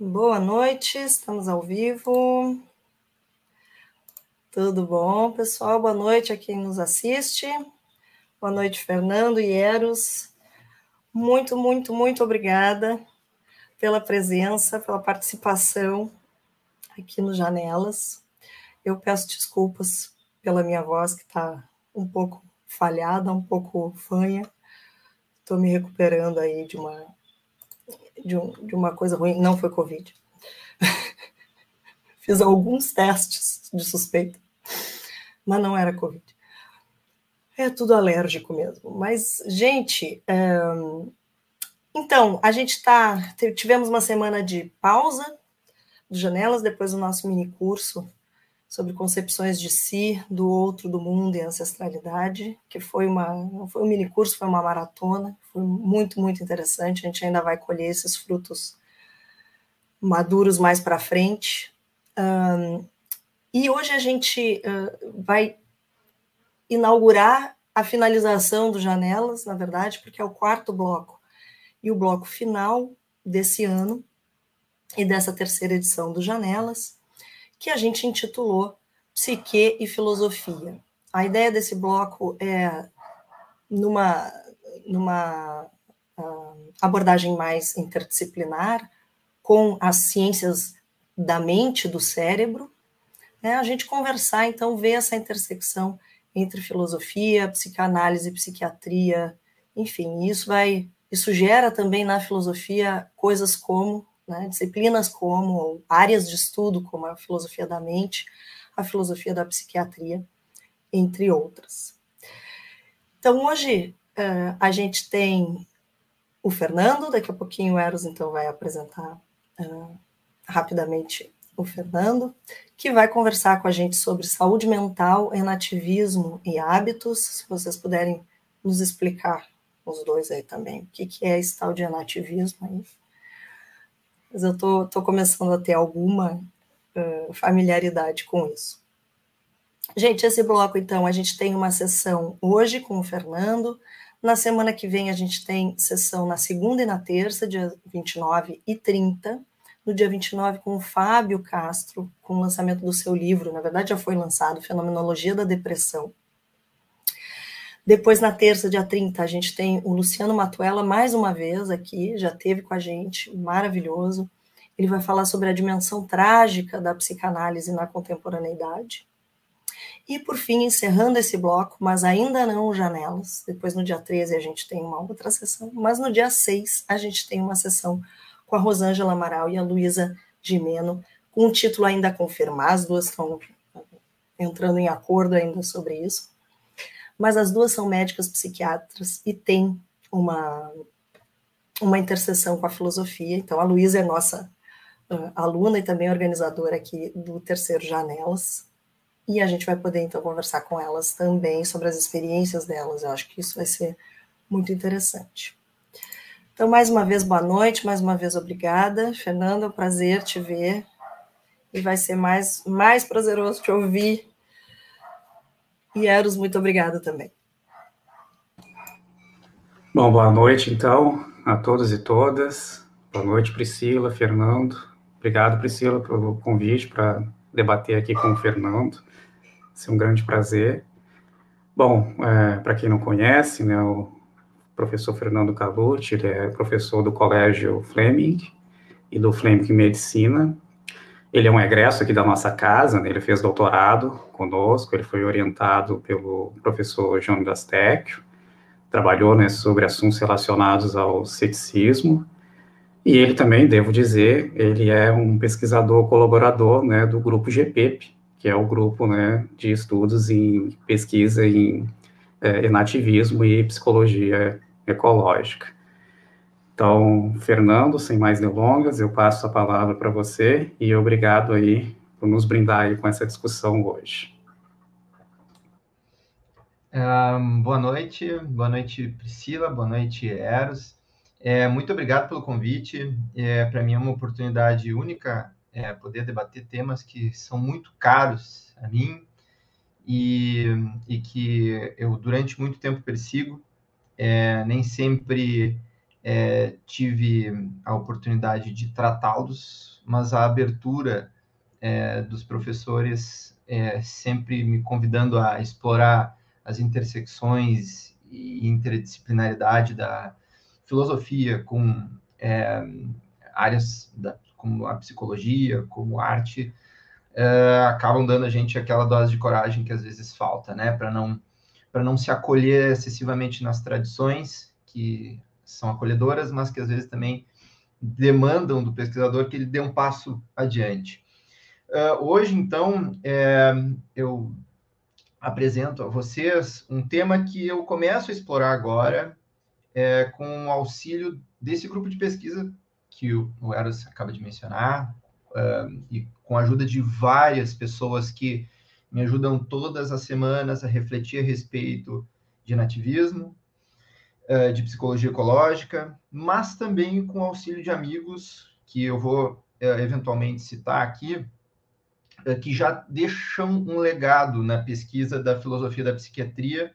Boa noite, estamos ao vivo. Tudo bom, pessoal? Boa noite a quem nos assiste. Boa noite, Fernando e Eros. Muito, muito, muito obrigada pela presença, pela participação aqui no Janelas. Eu peço desculpas pela minha voz, que está um pouco falhada, um pouco fanha. Estou me recuperando aí de uma, de, um, de uma coisa ruim. Não foi Covid. Fiz alguns testes de suspeita, mas não era Covid. É tudo alérgico mesmo. Mas, gente, é... então, a gente está. Tivemos uma semana de pausa de janelas, depois do nosso mini curso sobre concepções de si, do outro, do mundo e ancestralidade, que foi uma não foi um mini curso, foi uma maratona, foi muito muito interessante. A gente ainda vai colher esses frutos maduros mais para frente. Um, e hoje a gente uh, vai inaugurar a finalização do Janelas, na verdade, porque é o quarto bloco e o bloco final desse ano e dessa terceira edição do Janelas, que a gente intitulou Psique e Filosofia. A ideia desse bloco é numa, numa uh, abordagem mais interdisciplinar, com as ciências da mente, do cérebro, né, a gente conversar, então, ver essa intersecção entre filosofia, psicanálise, psiquiatria, enfim, isso vai, isso gera também na filosofia coisas como, né, disciplinas como, áreas de estudo como a filosofia da mente, a filosofia da psiquiatria, entre outras. Então, hoje, uh, a gente tem o Fernando, daqui a pouquinho o Eros, então, vai apresentar uh, rapidamente o Fernando, que vai conversar com a gente sobre saúde mental, enativismo e hábitos. Se vocês puderem nos explicar, os dois aí também, o que, que é esse tal de enativismo aí. Mas eu tô, tô começando a ter alguma uh, familiaridade com isso. Gente, esse bloco, então, a gente tem uma sessão hoje com o Fernando. Na semana que vem, a gente tem sessão na segunda e na terça, dia 29 e 30 no dia 29 com o Fábio Castro, com o lançamento do seu livro, na verdade já foi lançado, Fenomenologia da Depressão. Depois, na terça, dia 30, a gente tem o Luciano Matuela, mais uma vez aqui, já teve com a gente, maravilhoso. Ele vai falar sobre a dimensão trágica da psicanálise na contemporaneidade. E, por fim, encerrando esse bloco, mas ainda não janelas, depois no dia 13 a gente tem uma outra sessão, mas no dia 6 a gente tem uma sessão com a Rosângela Amaral e a Luísa Gimeno, com um título ainda a confirmar, as duas estão entrando em acordo ainda sobre isso, mas as duas são médicas psiquiatras e têm uma, uma interseção com a filosofia, então a Luísa é nossa uh, aluna e também organizadora aqui do terceiro Janelas, e a gente vai poder então conversar com elas também sobre as experiências delas, eu acho que isso vai ser muito interessante. Então, mais uma vez, boa noite, mais uma vez, obrigada. Fernanda, é um prazer te ver. E vai ser mais, mais prazeroso te ouvir. E Eros, muito obrigada também. Bom, boa noite, então, a todos e todas. Boa noite, Priscila, Fernando. Obrigado, Priscila, pelo convite para debater aqui com o Fernando. Ser um grande prazer. Bom, é, para quem não conhece, né, o professor Fernando Calucci, é professor do Colégio Fleming e do Fleming Medicina. Ele é um egresso aqui da nossa casa, né? ele fez doutorado conosco, ele foi orientado pelo professor João Dastecchio, trabalhou né, sobre assuntos relacionados ao ceticismo, e ele também, devo dizer, ele é um pesquisador colaborador né, do grupo GPEP, que é o grupo né, de estudos em pesquisa em é, enativismo e psicologia ecológica. Então, Fernando, sem mais delongas, eu passo a palavra para você e obrigado aí por nos brindar com essa discussão hoje. Um, boa noite, boa noite Priscila, boa noite Eros. É, muito obrigado pelo convite. É, para mim é uma oportunidade única é, poder debater temas que são muito caros a mim e, e que eu durante muito tempo persigo é, nem sempre é, tive a oportunidade de tratá-los, mas a abertura é, dos professores é, sempre me convidando a explorar as intersecções e interdisciplinaridade da filosofia com é, áreas da, como a psicologia, como arte, é, acabam dando a gente aquela dose de coragem que às vezes falta, né, para não para não se acolher excessivamente nas tradições que são acolhedoras, mas que às vezes também demandam do pesquisador que ele dê um passo adiante. Uh, hoje, então, é, eu apresento a vocês um tema que eu começo a explorar agora é, com o auxílio desse grupo de pesquisa que o, Eros acaba de mencionar, uh, e com a ajuda de várias pessoas que me ajudam todas as semanas a refletir a respeito de nativismo, uh, de psicologia ecológica, mas também com auxílio de amigos que eu vou uh, eventualmente citar aqui, que já deixam um legado na pesquisa da filosofia da psiquiatria,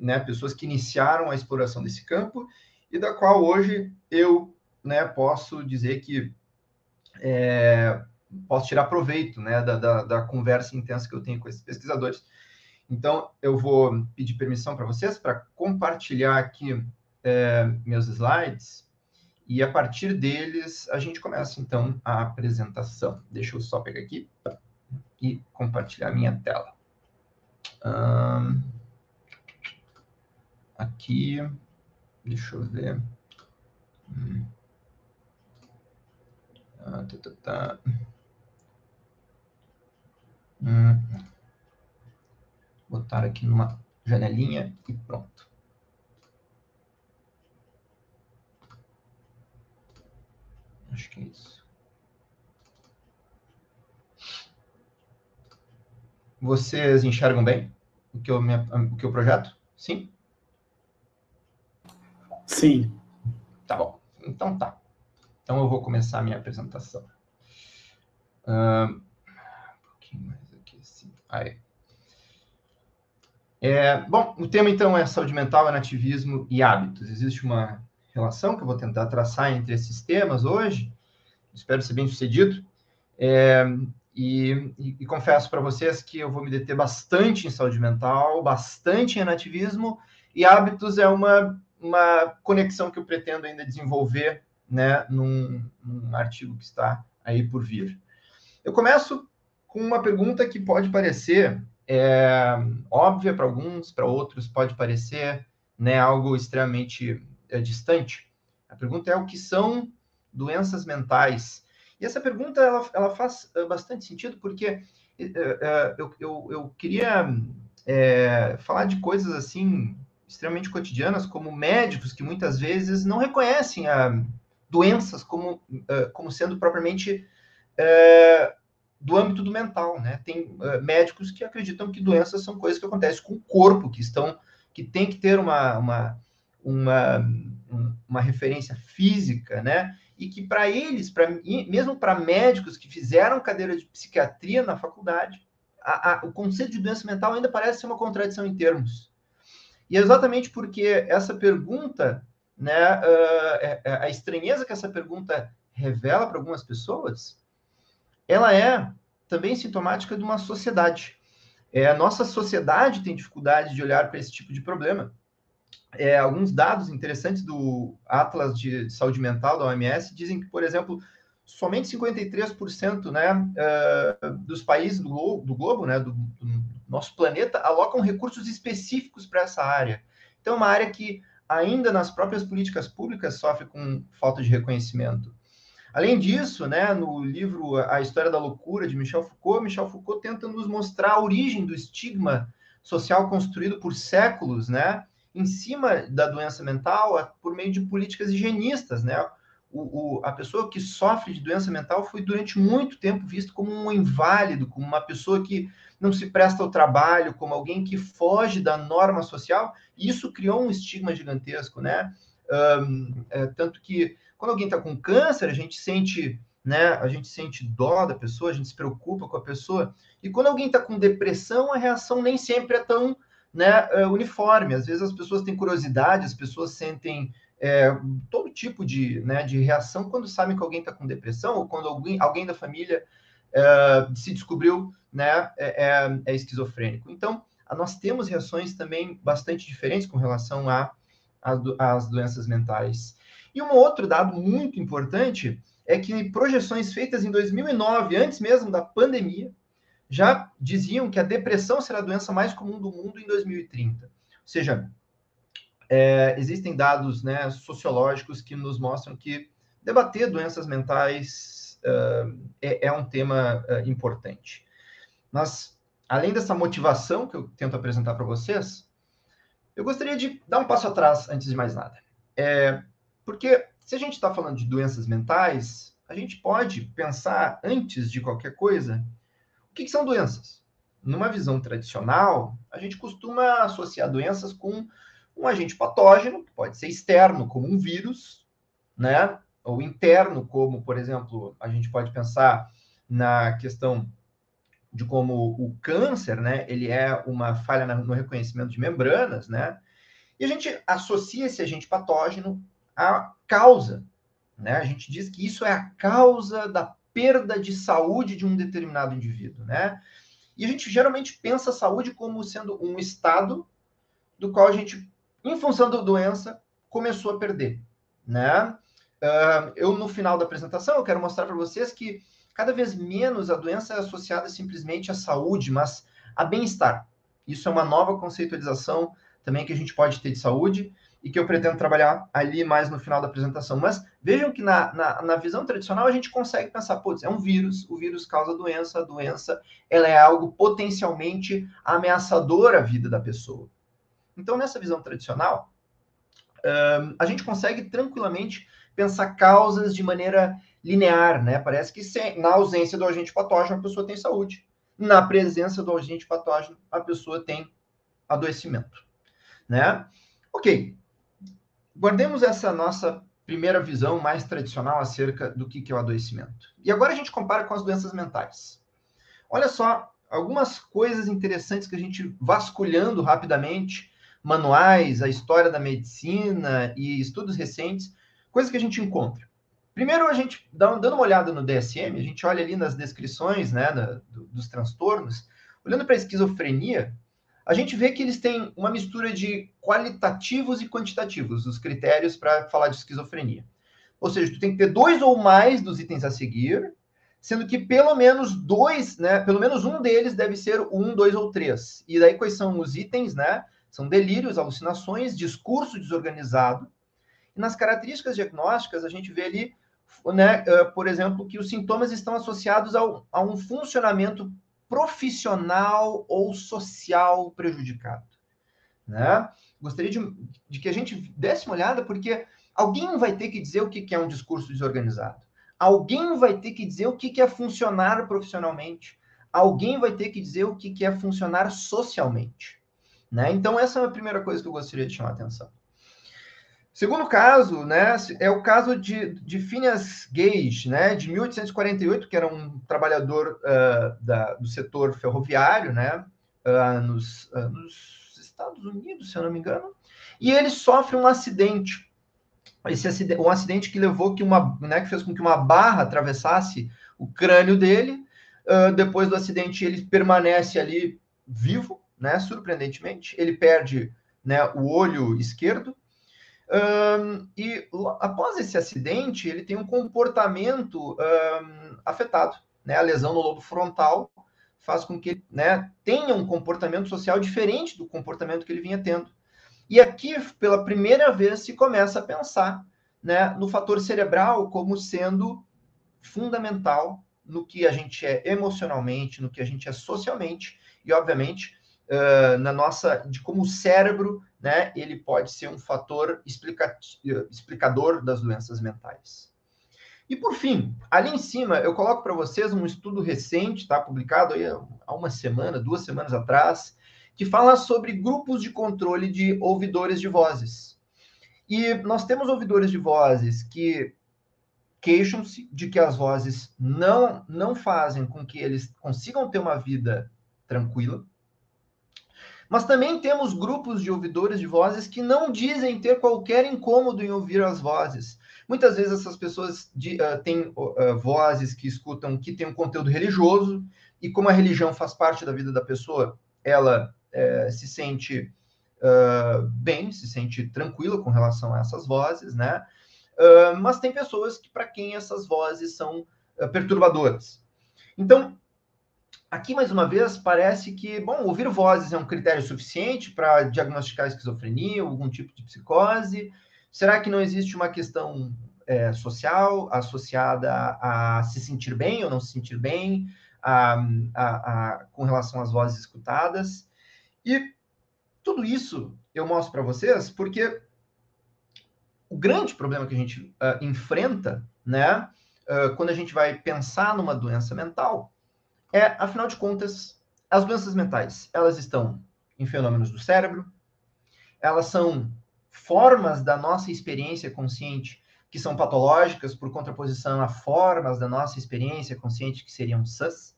né, pessoas que iniciaram a exploração desse campo e da qual hoje eu né, posso dizer que é, posso tirar proveito né, da, da, da, conversa intensa que eu tenho com esses pesquisadores. Então, eu vou pedir permissão para vocês para compartilhar aqui é, meus slides e a partir deles a gente começa então a apresentação. Deixa eu só pegar aqui e compartilhar minha tela. Um, aqui, deixa eu ver. Hum. Ah, tá, tá, tá. Hum. Botar aqui numa janelinha e pronto. Acho que é isso. Vocês enxergam bem o que eu, o que eu projeto? Sim? Sim. Tá bom. Então tá. Então, eu vou começar a minha apresentação. Um, um pouquinho mais aqui, assim. Aí. É, bom, o tema, então, é saúde mental, nativismo e hábitos. Existe uma relação que eu vou tentar traçar entre esses temas hoje. Espero ser bem sucedido. É, e, e, e, confesso para vocês que eu vou me deter bastante em saúde mental, bastante em nativismo, e hábitos é uma, uma conexão que eu pretendo ainda desenvolver né, num, num artigo que está aí por vir. Eu começo com uma pergunta que pode parecer é, óbvia para alguns, para outros pode parecer né, algo extremamente é, distante. A pergunta é o que são doenças mentais? E essa pergunta ela, ela faz é, bastante sentido porque é, é, eu, eu, eu, queria falar de coisas assim extremamente cotidianas, como médicos que muitas vezes não reconhecem a, doenças como, como sendo propriamente do âmbito do mental, né? Tem uh, médicos que acreditam que doenças são coisas que acontecem com o corpo, que estão, que tem que ter uma, uma, uma, uma referência física, né? E que para eles, pra, mesmo para médicos que fizeram cadeira de psiquiatria na faculdade, a, a, o conceito de doença mental ainda parece ser uma contradição em termos. E é exatamente porque essa pergunta né, uh, a estranheza que essa pergunta revela para algumas pessoas, ela é também sintomática de uma sociedade. É, a nossa sociedade tem dificuldade de olhar para esse tipo de problema. É, alguns dados interessantes do Atlas de Saúde Mental da OMS dizem que, por exemplo, somente 53% né, uh, dos países do globo, do globo né, do, do, nosso planeta, alocam recursos específicos para essa área. Então, é uma área que ainda nas próprias políticas públicas sofre com falta de reconhecimento. Além disso, né, no livro A História da Loucura, de Michel Foucault, Michel Foucault tenta nos mostrar a origem do estigma social construído por séculos, né, em cima da doença mental por meio de políticas higienistas, né? O, o, a pessoa que sofre de doença mental foi durante muito tempo visto como um inválido, como uma pessoa que não se presta ao trabalho, como alguém que foge da norma social, e isso criou um estigma gigantesco, né? Um, é, tanto que quando alguém está com câncer, a gente sente, né? A gente sente dó da pessoa, a gente se preocupa com a pessoa, e quando alguém está com depressão, a reação nem sempre é tão né, uh, uniforme. Às vezes as pessoas têm curiosidade, as pessoas sentem é, todo tipo de, né, de reação quando sabem que alguém está com depressão ou quando alguém, alguém da família é, se descobriu né, é, é, é, esquizofrênico. Então, nós temos reações também bastante diferentes com relação às doenças mentais. E um outro dado muito importante é que projeções feitas em 2009, antes mesmo da pandemia, já diziam que a depressão será a doença mais comum do mundo em 2030. Ou seja, é, existem dados né, sociológicos que nos mostram que debater doenças mentais uh, é, é, um tema uh, importante. Mas, além dessa motivação que eu tento apresentar para vocês, eu gostaria de dar um passo atrás antes de mais nada. É, porque se a gente está falando de doenças mentais, a gente pode pensar, antes de qualquer coisa, o que, que são doenças? Numa visão tradicional, a gente costuma associar doenças com um agente patógeno, que pode ser externo, como um vírus, né? Ou interno, como, por exemplo, a gente pode pensar na questão de como o câncer, né? Ele é uma falha no reconhecimento de membranas, né? E a gente associa esse agente patógeno à causa, né? A gente diz que isso é a causa da perda de saúde de um determinado indivíduo, né? E a gente geralmente pensa a saúde como sendo um estado do qual a gente em função da doença, começou a perder, né? Uh, eu, no final da apresentação, eu quero mostrar para vocês que cada vez menos a doença é associada simplesmente à saúde, mas a bem-estar. Isso é uma nova conceitualização também que a gente pode ter de saúde e que eu pretendo trabalhar ali mais no final da apresentação. Mas vejam que na, na, na visão tradicional a gente consegue pensar, putz, é um vírus, o vírus causa doença, a doença ela é algo potencialmente ameaçador à vida da pessoa. Então, nessa visão tradicional, a gente consegue tranquilamente pensar causas de maneira linear, né? Parece que sem, na ausência do agente patógeno, a pessoa tem saúde. Na presença do agente patógeno, a pessoa tem adoecimento, né? Ok. Guardemos essa nossa primeira visão mais tradicional acerca do que é o adoecimento. E agora a gente compara com as doenças mentais. Olha só algumas coisas interessantes que a gente vasculhando rapidamente manuais, a história da medicina e estudos recentes, coisas que a gente encontra. Primeiro, a gente dando uma olhada no DSM, a gente olha ali nas descrições né, da, do, dos transtornos, olhando para a esquizofrenia, a gente vê que eles têm uma mistura de qualitativos e quantitativos, os critérios para falar de esquizofrenia. Ou seja, tu tem que ter dois ou mais dos itens a seguir, sendo que pelo menos dois, né, pelo menos um deles deve ser um, dois ou três. E daí quais são os itens, né? São delírios, alucinações, discurso desorganizado. E nas características diagnósticas, a gente vê ali, né, por exemplo, que os sintomas estão associados ao, a um funcionamento profissional ou social prejudicado. Né? Gostaria de, de que a gente desse uma olhada, porque alguém vai ter que dizer o que é um discurso desorganizado. Alguém vai ter que dizer o que é funcionar profissionalmente. Alguém vai ter que dizer o que é funcionar socialmente. Né? Então, essa é a primeira coisa que eu gostaria de chamar a atenção. Segundo caso, né, é o caso de, de Phineas Gage, né, de 1848, que era um trabalhador uh, da, do setor ferroviário, né, uh, nos, uh, nos, Estados Unidos, se eu não me engano, e ele sofre um acidente. Esse acidente, um acidente que levou que uma, né, que fez com que uma barra atravessasse o crânio dele. depois do acidente, ele permanece ali vivo, né? Surpreendentemente, ele perde né, o olho esquerdo. Um, e após esse acidente, ele tem um comportamento um, afetado. Né? A lesão no lobo frontal faz com que né, tenha um comportamento social diferente do comportamento que ele vinha tendo. E aqui, pela primeira vez, se começa a pensar né, no fator cerebral como sendo fundamental no que a gente é emocionalmente, no que a gente é socialmente, e, obviamente, uh, na nossa de como o cérebro, né, ele pode ser um fator explica, explicador das doenças mentais. E por fim, ali em cima eu coloco para vocês um estudo recente, tá, publicado aí há uma semana, duas semanas atrás, que fala sobre grupos de controle de ouvidores de vozes. E nós temos ouvidores de vozes que queixam-se de que as vozes não não fazem com que eles consigam ter uma vida tranquila, Mas também temos grupos de ouvidores de vozes que não dizem ter qualquer incômodo em ouvir as vozes. Muitas vezes essas pessoas de, uh, têm uh, vozes que escutam que têm um conteúdo religioso, e como a religião faz parte da vida da pessoa, ela uh, se sente bem, se sente tranquila com relação a essas vozes, né? mas tem pessoas que para quem essas vozes são perturbadoras. Então, Aqui, mais uma vez, parece que, bom, ouvir vozes é um critério suficiente para diagnosticar esquizofrenia, algum tipo de psicose. Será que não existe uma questão é, social associada a, a, se sentir bem ou não se sentir bem a, a, com relação às vozes escutadas? E tudo isso eu mostro para vocês porque o grande problema que a gente uh, enfrenta, né, uh, quando a gente vai pensar numa doença mental, é, afinal de contas, as doenças mentais, elas estão em fenômenos do cérebro, elas são formas da nossa experiência consciente que são patológicas por contraposição a formas da nossa experiência consciente que seriam sãs?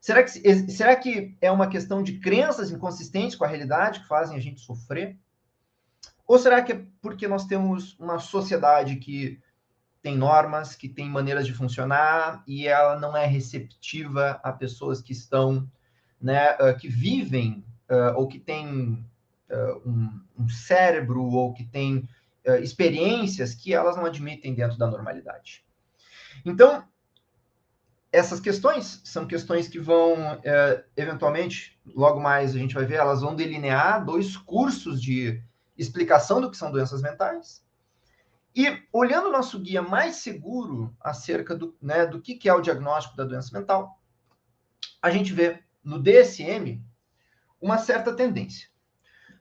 Será que, será que é uma questão de crenças inconsistentes com a realidade que fazem a gente sofrer? Ou será que é porque nós temos uma sociedade que tem normas, que tem maneiras de funcionar e ela não é receptiva a pessoas que estão, né, uh, que vivem uh, ou que têm uh, um, um, cérebro ou que têm experiências que elas não admitem dentro da normalidade. Então, essas questões são questões que vão, eventualmente, logo mais a gente vai ver, elas vão delinear dois cursos de explicação do que são doenças mentais e olhando o nosso guia mais seguro acerca do, né, do que, que é o diagnóstico da doença mental, a gente vê no DSM uma certa tendência.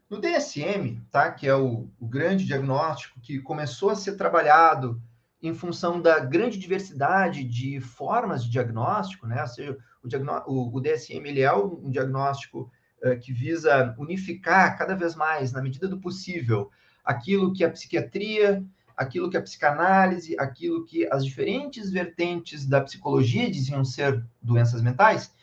No DSM, tá, que é o, o grande diagnóstico que começou a ser trabalhado em função da grande diversidade de formas de diagnóstico, né? Ou seja, o, o, o DSM ele é um, diagnóstico uh, que visa unificar cada vez mais, na medida do possível, aquilo que a psiquiatria aquilo que a psicanálise, aquilo que as diferentes vertentes da psicologia diziam ser doenças mentais,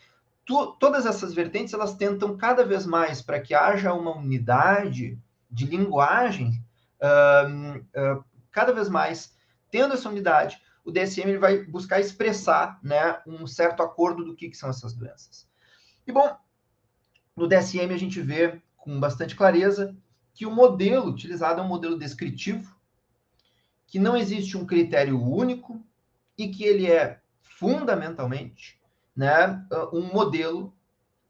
tu, todas essas vertentes elas tentam cada vez mais para que haja uma unidade de linguagem, uh, uh, cada vez mais tendo essa unidade, o DSM ele vai buscar expressar né, um certo acordo do que, que são essas doenças. E bom, no DSM a gente vê com bastante clareza que o modelo utilizado é um modelo descritivo, que não existe um critério único e que ele é fundamentalmente né, um modelo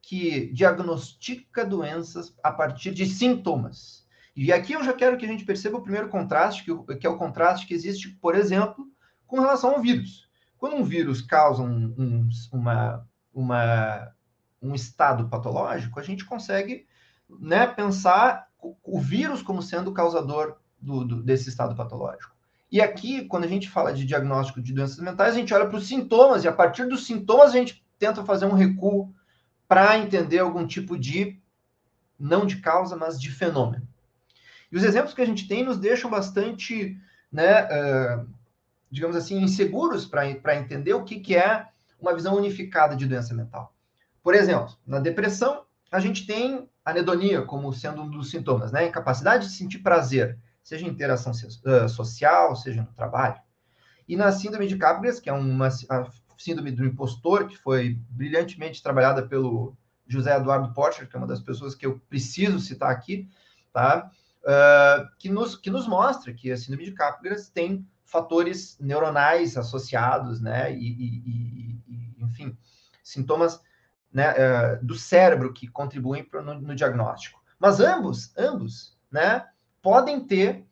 que diagnostica doenças a partir de sintomas. E aqui eu já quero que a gente perceba o primeiro contraste, que, é o contraste que existe, por exemplo, com relação ao vírus. Quando um vírus causa um, um, uma, uma, um estado patológico, a gente consegue né, pensar o vírus como sendo o causador do, do, desse estado patológico. E aqui, quando a gente fala de diagnóstico de doenças mentais, a gente olha para os sintomas, e a partir dos sintomas a gente tenta fazer um recuo para entender algum tipo de, não de causa, mas de fenômeno. E os exemplos que a gente tem nos deixam bastante, né, uh, digamos assim, inseguros para entender o que, que é uma visão unificada de doença mental. Por exemplo, na depressão, a gente tem anedonia como sendo um dos sintomas, né? Incapacidade de sentir prazer seja em interação social, seja no trabalho. E na síndrome de Capgras, que é uma síndrome do impostor, que foi brilhantemente trabalhada pelo José Eduardo Porcher, que é uma das pessoas que eu preciso citar aqui, tá? Uh, que, nos, que nos mostra que a síndrome de Capgras tem fatores neuronais associados, né? E, e, e enfim, sintomas né, uh, do cérebro que contribuem pro, no, no, diagnóstico. Mas ambos, ambos, né? Podem ter,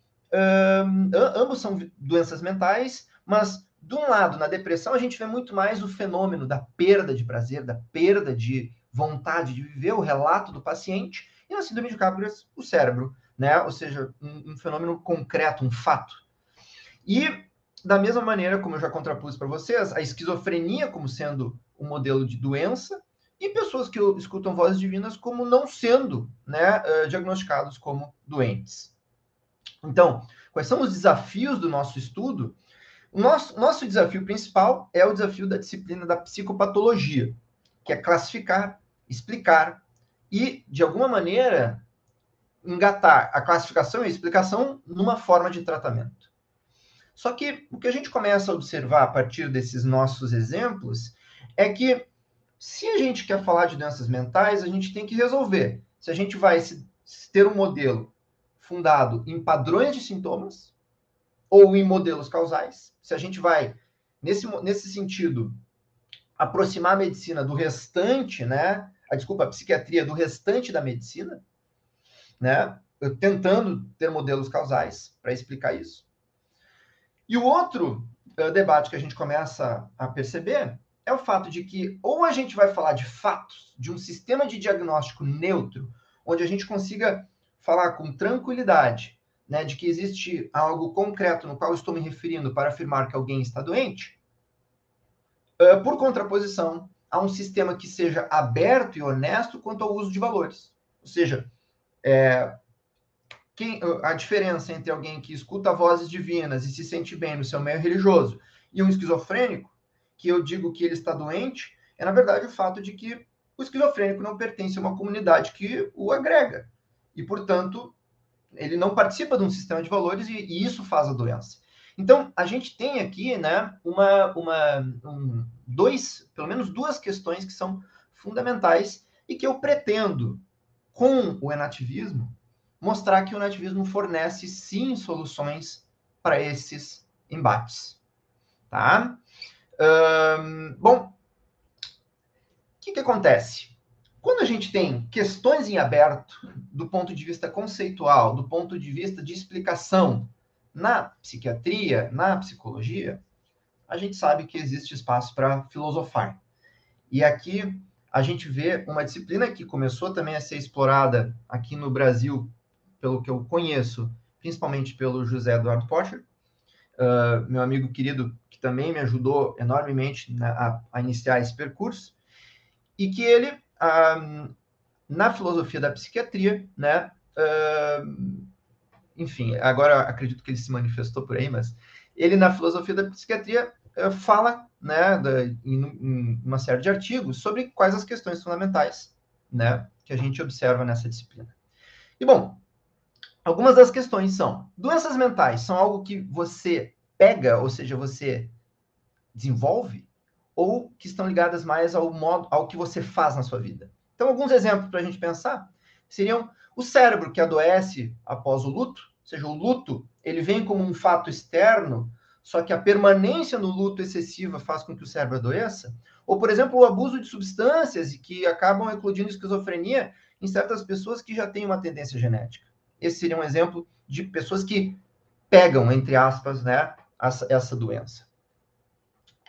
um, ambos são doenças mentais, mas de um lado, na depressão, a gente vê muito mais o fenômeno da perda de prazer, da perda de vontade de viver, o relato do paciente, e na síndrome de Capgras, o cérebro, né? Ou seja, um, um fenômeno concreto, um fato. E da mesma maneira, como eu já contrapus para vocês, a esquizofrenia como sendo um modelo de doença e pessoas que escutam vozes divinas como não sendo né, diagnosticados como doentes. Então, quais são os desafios do nosso estudo? O nosso, nosso desafio principal é o desafio da disciplina da psicopatologia, que é classificar, explicar e, de alguma maneira, engatar a classificação e a explicação numa forma de tratamento. Só que o que a gente começa a observar a partir desses nossos exemplos é que se a gente quer falar de doenças mentais, a gente tem que resolver. Se a gente vai ter um modelo fundado em padrões de sintomas ou em modelos causais, se a gente vai, nesse, nesse sentido, aproximar a medicina do restante, né? A desculpa, a psiquiatria do restante da medicina, né? Tentando ter modelos causais para explicar isso. E o outro uh, debate que a gente começa a perceber é o fato de que ou a gente vai falar de fatos, de um sistema de diagnóstico neutro, onde a gente consiga falar com tranquilidade, né, de que existe algo concreto no qual estou me referindo para afirmar que alguém está doente, uh, por contraposição a um sistema que seja aberto e honesto quanto ao uso de valores. Ou seja, é, quem, a diferença entre alguém que escuta vozes divinas e se sente bem no seu meio religioso e um esquizofrênico que eu digo que ele está doente, é na verdade o fato de que o esquizofrênico não pertence a uma comunidade que o agrega. E, portanto, ele não participa de um sistema de valores e, e isso faz a doença. Então, a gente tem aqui, né, uma, uma, um, dois, pelo menos duas questões que são fundamentais e que eu pretendo, com o enativismo, mostrar que o nativismo fornece sim soluções para esses embates. Tá? bom, o que, que acontece? Quando a gente tem questões em aberto, do ponto de vista conceitual, do ponto de vista de explicação na psiquiatria, na psicologia, a gente sabe que existe espaço para filosofar. E aqui a gente vê uma disciplina que começou também a ser explorada aqui no Brasil, pelo que eu conheço, principalmente pelo José Eduardo Porcher, uh, meu amigo querido que também me ajudou enormemente na, a, a, iniciar esse percurso, e que ele, na filosofia da psiquiatria, né, enfim, agora acredito que ele se manifestou por aí, mas ele, na filosofia da psiquiatria, uh, fala né, da, em, em, uma série de artigos sobre quais as questões fundamentais né, que a gente observa nessa disciplina. E, bom, algumas das questões são: doenças mentais são algo que você pega, ou seja, você desenvolve, ou que estão ligadas mais ao modo, ao que você faz na sua vida. Então, alguns exemplos para a gente pensar seriam o cérebro que adoece após o luto, ou seja, o luto ele vem como um fato externo, só que a permanência no luto excessiva faz com que o cérebro adoeça. Ou, por exemplo, o abuso de substâncias e que acabam eclodindo esquizofrenia em certas pessoas que já têm uma tendência genética. Esse seria um exemplo de pessoas que pegam, entre aspas, né, essa, essa doença.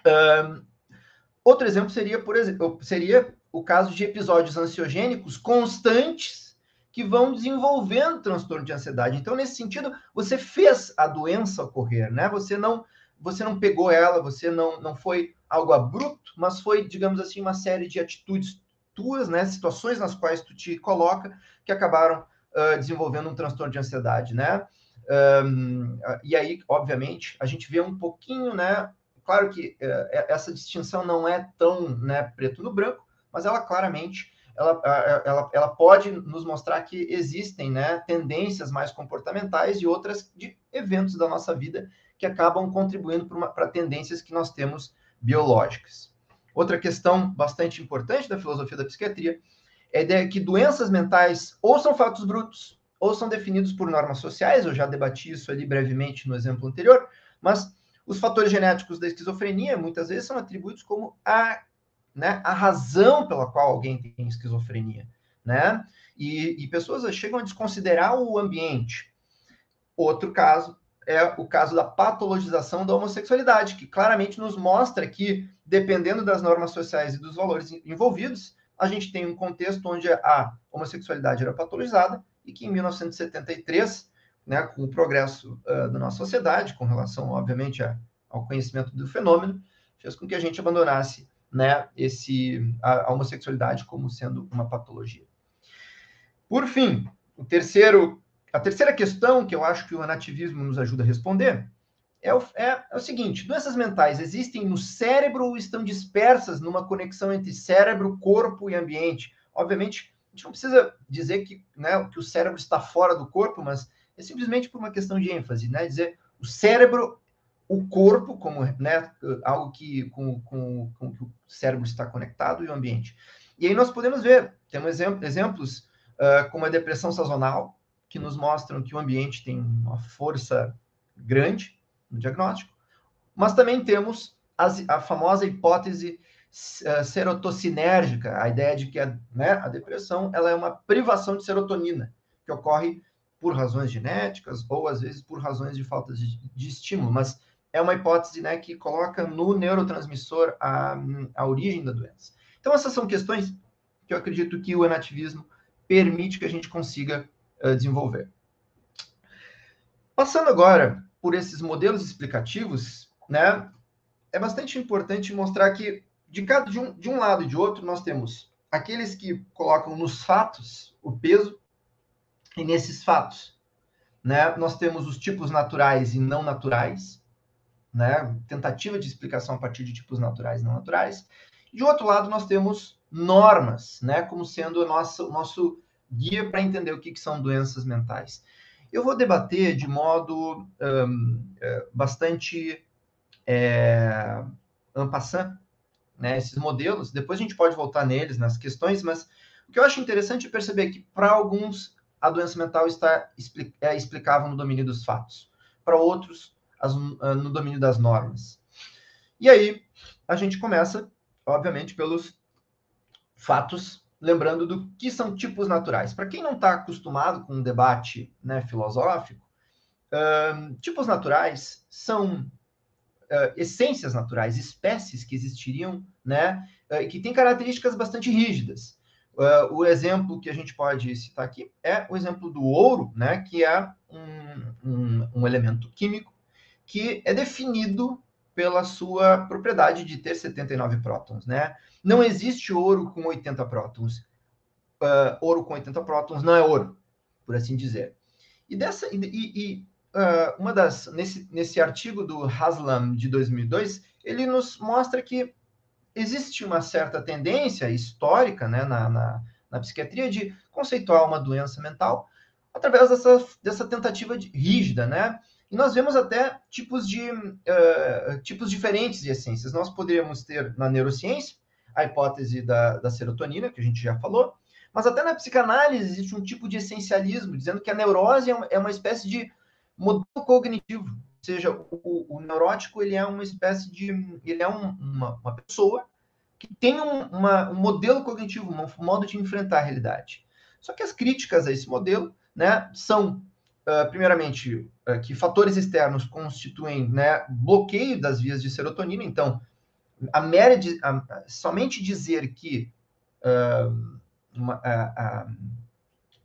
Um, outro exemplo seria, por exemplo, seria o caso de episódios ansiogênicos constantes que vão desenvolvendo transtorno de ansiedade. Então, nesse sentido, você fez a doença ocorrer, né? Você não, você não pegou ela, você não, não foi algo abrupto, mas foi, digamos assim, uma série de atitudes tuas, né? Situações nas quais tu te coloca que acabaram uh, desenvolvendo um transtorno de ansiedade, né? Um, e aí, obviamente, a gente vê um pouquinho, né? Claro que uh, essa distinção não é tão né, preto no branco, mas ela claramente ela, ela, ela pode nos mostrar que existem né, tendências mais comportamentais e outras de eventos da nossa vida que acabam contribuindo para tendências que nós temos biológicas. Outra questão bastante importante da filosofia da psiquiatria é que doenças mentais ou são fatos brutos ou são definidos por normas sociais, eu já debati isso ali brevemente no exemplo anterior, mas os fatores genéticos da esquizofrenia muitas vezes são atribuídos como a, né, a razão pela qual alguém tem esquizofrenia, né? E, e pessoas chegam a desconsiderar o ambiente. Outro caso é o caso da patologização da homossexualidade, que claramente nos mostra que, dependendo das normas sociais e dos valores envolvidos, a gente tem um contexto onde a homossexualidade era patologizada e que em 1973, né, com o progresso uh, da nossa sociedade, com relação, obviamente, a, ao conhecimento do fenômeno, fez com que a gente abandonasse né, esse, a, a homossexualidade como sendo uma patologia. Por fim, o terceiro, a terceira questão que eu acho que o nativismo nos ajuda a responder é o, é, é o, seguinte: doenças mentais existem no cérebro ou estão dispersas numa conexão entre cérebro, corpo e ambiente? Obviamente, gente não precisa dizer que, né, que o cérebro está fora do corpo, mas é simplesmente por uma questão de ênfase, né? Dizer o cérebro, o corpo, como né, algo que com, com, com que o cérebro está conectado e o ambiente. E aí nós podemos ver, temos exemplos uh, como a depressão sazonal, que nos mostram que o ambiente tem uma força grande no diagnóstico, mas também temos as, a famosa hipótese uh, serotocinérgica, a ideia de que a, né, a depressão ela é uma privação de serotonina, que ocorre por razões genéticas ou às vezes por razões de falta de, de estímulo, mas é uma hipótese né, que coloca no neurotransmissor a, a origem da doença. Então, essas são questões que eu acredito que o enativismo permite que a gente consiga uh, desenvolver. Passando agora por esses modelos explicativos, né, é bastante importante mostrar que de, cada, de, um, de um lado e de outro nós temos aqueles que colocam nos fatos o peso e nesses fatos, né, nós temos os tipos naturais e não naturais, né, tentativa de explicação a partir de tipos naturais e não naturais. De outro lado, nós temos normas, né, como sendo o nosso, nosso guia para entender o que, que, são doenças mentais. Eu vou debater de modo um, é, bastante é, passant, né, esses modelos. Depois a gente pode voltar neles, nas questões, mas o que eu acho interessante é perceber que, para alguns, a doença mental está é explicável no domínio dos fatos, para outros, as, ah, no domínio das normas. E aí, a gente começa, obviamente, pelos fatos, lembrando do que são tipos naturais. Para quem não está acostumado com um debate né, filosófico, uh, tipos naturais são uh, essências naturais, espécies que existiriam, né, uh, que têm características bastante rígidas. Uh, o exemplo que a gente pode citar aqui é o exemplo do ouro, né, que é um, um, um elemento químico que é definido pela sua propriedade de ter 79 prótons, né? Não existe ouro com 80 prótons. Uh, ouro com 80 prótons não é ouro, por assim dizer. E dessa e, e uh, uma das nesse, nesse artigo do Haslam de 2002, ele nos mostra que existe uma certa tendência histórica né, na, na, na psiquiatria de conceituar uma doença mental através dessa, dessa tentativa de, rígida, né? E nós vemos até tipos de uh, tipos diferentes de essências. Nós poderíamos ter na neurociência a hipótese da, da serotonina, que a gente já falou, mas até na psicanálise existe um tipo de essencialismo, dizendo que a neurose é uma, é uma espécie de modelo cognitivo seja, o, o, neurótico ele é uma espécie de, ele é um, uma, uma, pessoa que tem um, uma, um modelo cognitivo, um modo de enfrentar a realidade. Só que as críticas a esse modelo, né, são uh, primeiramente uh, que fatores externos constituem, né, bloqueio das vias de serotonina. Então, a mera de, a, somente dizer que uh, uma, a,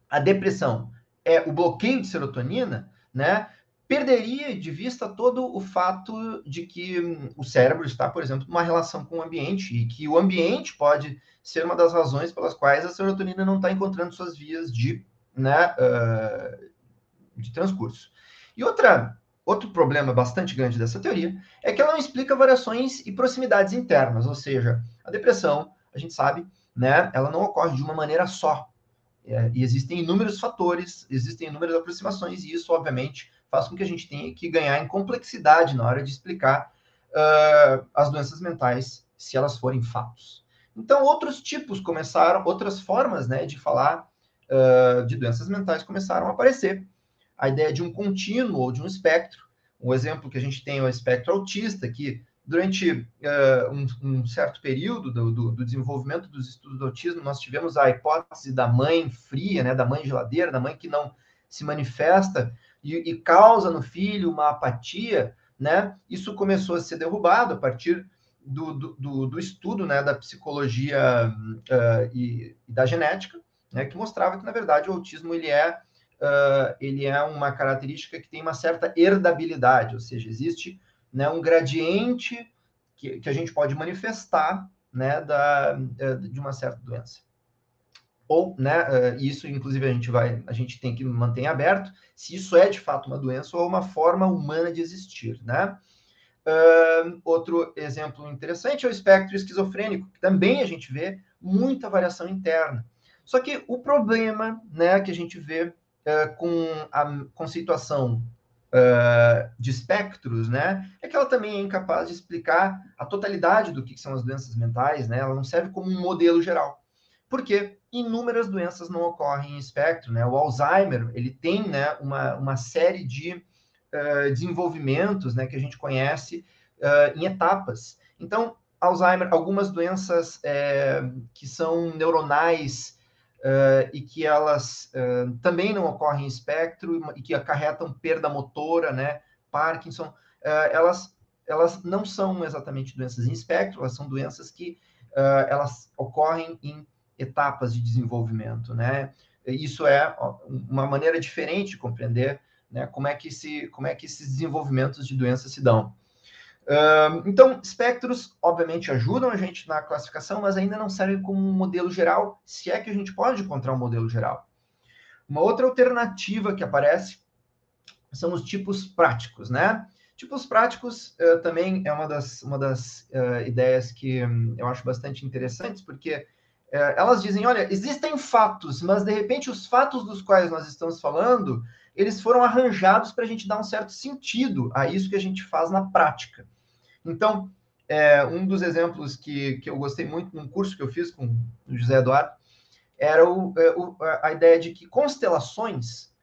a depressão é o bloqueio de serotonina, né, perderia de vista todo o fato de que hum, o cérebro está, por exemplo, numa relação com o ambiente e que o ambiente pode ser uma das razões pelas quais a serotonina não está encontrando suas vias de, né, uh, de transcurso. E outra, outro problema bastante grande dessa teoria é que ela não explica variações e proximidades internas, ou seja, a depressão, a gente sabe, né, ela não ocorre de uma maneira só. É, e existem inúmeros fatores, existem inúmeras aproximações, e isso, obviamente, faz com que a gente tenha que ganhar em complexidade na hora de explicar uh, as doenças mentais, se elas forem fatos. Então, outros tipos começaram, outras formas né, de falar uh, de doenças mentais começaram a aparecer. A ideia de um contínuo ou de um espectro. Um exemplo que a gente tem é o espectro autista, que durante uh, um, um, certo período do, do, do, desenvolvimento dos estudos do autismo, nós tivemos a hipótese da mãe fria, né, da mãe geladeira, da mãe que não se manifesta, e, e causa no filho uma apatia, né? Isso começou a ser derrubado a partir do, do, do estudo né, da psicologia uh, e, e, da genética, né, que mostrava que, na verdade, o autismo ele é, uh, ele é uma característica que tem uma certa herdabilidade, ou seja, existe né, um gradiente que, que a gente pode manifestar né, da, de uma certa doença ou, né, uh, isso inclusive a gente vai, a gente tem que manter aberto, se isso é de fato uma doença ou uma forma humana de existir, né? Uh, outro exemplo interessante é o espectro esquizofrênico, que também a gente vê muita variação interna. Só que o problema né, que a gente vê uh, com a conceituação uh, de espectros, né, é que ela também é incapaz de explicar a totalidade do que são as doenças mentais, né, ela não serve como um modelo geral. Porque inúmeras doenças não ocorrem em espectro, né? O Alzheimer, ele tem, né, uma, uma série de uh, desenvolvimentos, né, que a gente conhece uh, em etapas. Então, Alzheimer, algumas doenças é, que são neuronais uh, e que elas também não ocorrem em espectro e que acarretam perda motora, né? Parkinson, elas, elas não são exatamente doenças em espectro, elas são doenças que elas ocorrem em etapas de desenvolvimento, né? Isso é uma maneira diferente de compreender né, como, é que se, como é que esses desenvolvimentos de doenças se dão então, espectros, obviamente, ajudam a gente na classificação, mas ainda não servem como um modelo geral, se é que a gente pode encontrar um modelo geral. Uma outra alternativa que aparece são os tipos práticos, né? Tipos práticos uh, também é uma das, uma das uh, ideias que um, eu acho bastante interessantes, porque uh, elas dizem, olha, existem fatos, mas de repente os fatos dos quais nós estamos falando, eles foram arranjados para a gente dar um certo sentido a isso que a gente faz na prática. Então, é, um dos exemplos que, que eu gostei muito num curso que eu fiz com o José Eduardo era o, é, o, a ideia de que constelações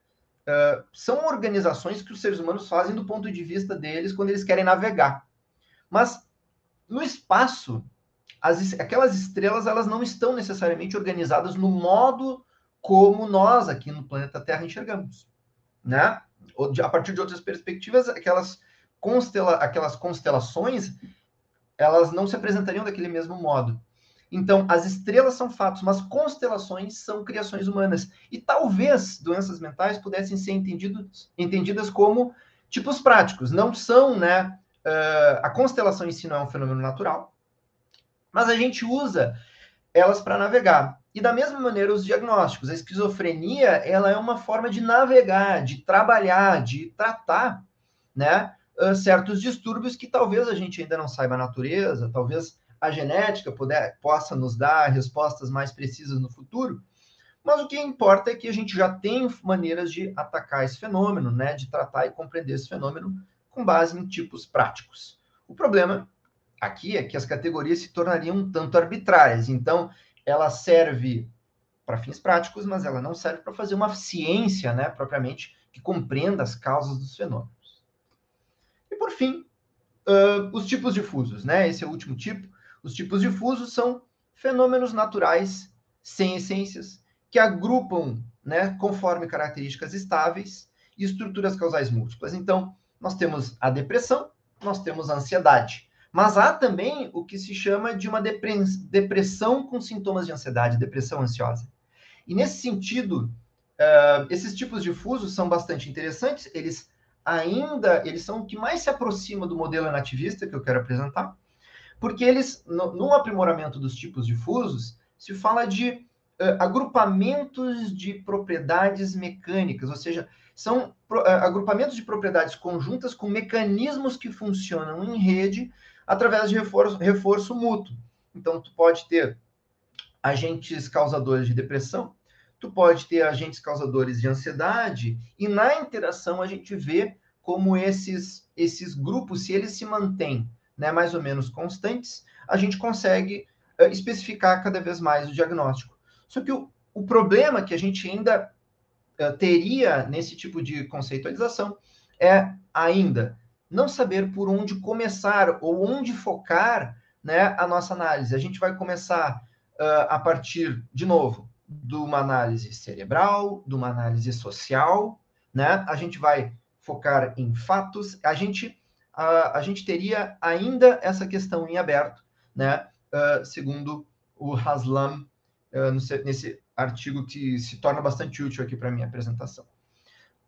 uh, são organizações que os seres humanos fazem do ponto de vista deles quando eles querem navegar. Mas no espaço, as, aquelas estrelas elas não estão necessariamente organizadas no modo como nós aqui no planeta Terra enxergamos, né? A partir de outras perspectivas, aquelas constela, aquelas constelações, elas não se apresentariam daquele mesmo modo. Então, as estrelas são fatos, mas constelações são criações humanas. E talvez doenças mentais pudessem ser entendidas como tipos práticos. Não são, né? Uh, a constelação em si não é um fenômeno natural, mas a gente usa elas para navegar. E da mesma maneira, os diagnósticos. A esquizofrenia, ela é uma forma de navegar, de trabalhar, de tratar, né? certos distúrbios que talvez a gente ainda não saiba a natureza, talvez a genética puder, possa nos dar respostas mais precisas no futuro, mas o que importa é que a gente já tem maneiras de atacar esse fenômeno, né, de tratar e compreender esse fenômeno com base em tipos práticos. O problema aqui é que as categorias se tornariam um tanto arbitrárias, então ela serve para fins práticos, mas ela não serve para fazer uma ciência, né, propriamente, que compreenda as causas dos fenômenos por fim, uh, os tipos difusos, né? Esse é o último tipo. Os tipos difusos são fenômenos naturais sem essências que agrupam, né, conforme características estáveis e estruturas causais múltiplas. Então, nós temos a depressão, nós temos a ansiedade, mas há também o que se chama de uma depressão com sintomas de ansiedade, depressão ansiosa. E nesse sentido, uh, esses tipos difusos são bastante interessantes, eles ainda eles são o que mais se aproxima do modelo nativista que eu quero apresentar, porque eles, no, no aprimoramento dos tipos difusos, se fala de uh, agrupamentos de propriedades mecânicas, ou seja, são uh, agrupamentos de propriedades conjuntas com mecanismos que funcionam em rede através de reforço, reforço mútuo. Então, tu pode ter agentes causadores de depressão, tu pode ter agentes causadores de ansiedade, e na interação a gente vê como esses, esses grupos, se eles se mantêm né, mais ou menos constantes, a gente consegue uh, especificar cada vez mais o diagnóstico. Só que o, o problema que a gente ainda uh, teria nesse tipo de conceitualização é ainda não saber por onde começar ou onde focar né, a nossa análise. A gente vai começar uh, a partir, de novo, de uma análise cerebral, de uma análise social, né? A gente vai focar em fatos. A gente a, a gente teria ainda essa questão em aberto, né? Uh, segundo o Haslam uh, nesse artigo que se torna bastante útil aqui para minha apresentação.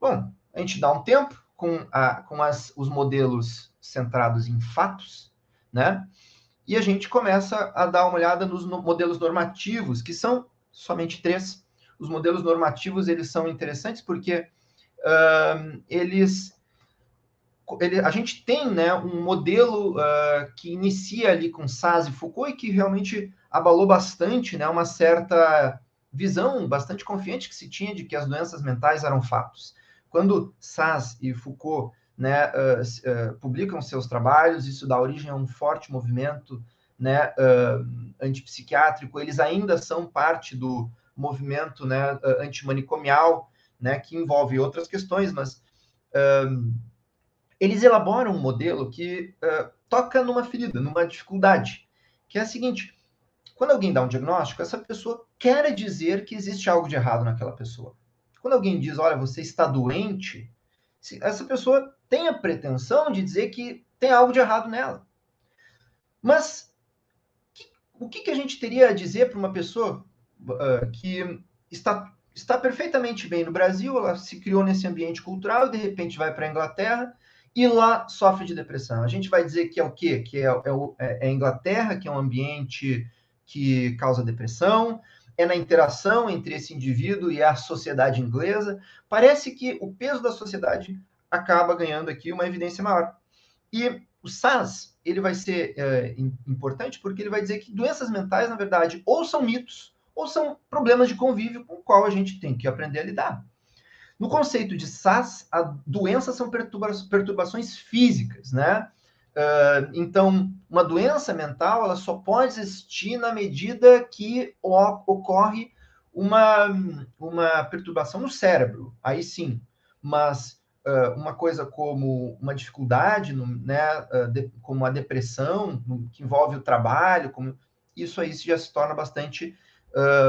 Bom, a gente dá um tempo com, a, com as, os modelos centrados em fatos, né? E a gente começa a dar uma olhada nos no, modelos normativos, que são somente três. Os modelos normativos, eles são interessantes porque uh, eles... Ele, a gente tem né, um modelo uh, que inicia ali com Saz e Foucault e que realmente abalou bastante né, uma certa visão bastante confiante que se tinha de que as doenças mentais eram fatos. Quando Sass e Foucault né, uh, uh, publicam seus trabalhos, isso dá origem a um forte movimento né, uh, antipsiquiátrico, eles ainda são parte do movimento né, antimanicomial, né, que envolve outras questões, mas eles elaboram um modelo que toca numa ferida, numa dificuldade, que é a seguinte: quando alguém dá um diagnóstico, essa pessoa quer dizer que existe algo de errado naquela pessoa. Quando alguém diz, olha, você está doente, essa pessoa tem a pretensão de dizer que tem algo de errado nela. Mas o que, que, a gente teria a dizer para uma pessoa uh, que está, está perfeitamente bem no Brasil, ela se criou nesse ambiente cultural e de repente vai para a Inglaterra e lá sofre de depressão? A gente vai dizer que é o quê? Que é, é, é, é a Inglaterra, que é um ambiente que causa depressão, é na interação entre esse indivíduo e a sociedade inglesa. Parece que o peso da sociedade acaba ganhando aqui uma evidência maior. E o SAS ele vai ser é, importante porque ele vai dizer que doenças mentais, na verdade, ou são mitos ou são problemas de convívio com o qual a gente tem que aprender a lidar. No conceito de SAS, a doença são perturba perturbações físicas, né? Uh, então, uma doença mental ela só pode existir na medida que ocorre uma, uma perturbação no cérebro. Aí sim, mas uh, uma coisa como uma dificuldade, no, né, uh, de, como a depressão, no, que envolve o trabalho, como, isso aí já se torna bastante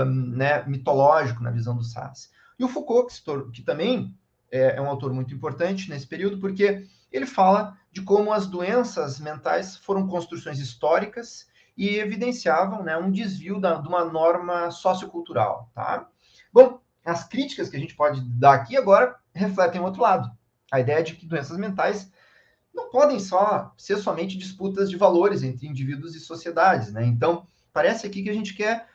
né, mitológico na visão do SAS. E o Foucault, que, que também é, é um autor muito importante nesse período, porque ele fala de como as doenças mentais foram construções históricas e evidenciavam né, um desvio da, de uma norma sociocultural. Tá? Bom, as críticas que a gente pode dar aqui agora refletem o outro lado. A ideia de que doenças mentais não podem só ser somente disputas de valores entre indivíduos e sociedades. Né? Então, parece aqui que a gente quer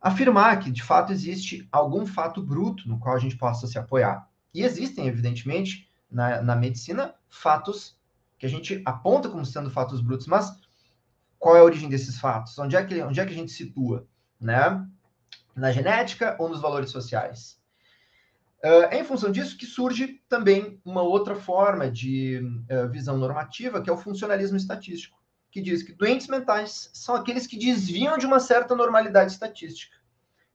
afirmar que, de fato, existe algum fato bruto no qual a gente possa se apoiar. E existem, evidentemente, na, na medicina, fatos que a gente aponta como sendo fatos brutos, mas qual é a origem desses fatos? Onde é que, onde é que a gente situa? Né? Na genética ou nos valores sociais? Uh, é em função disso que surge também uma outra forma de uh, visão normativa, que é o funcionalismo estatístico, que diz que doentes mentais são aqueles que desviam de uma certa normalidade estatística.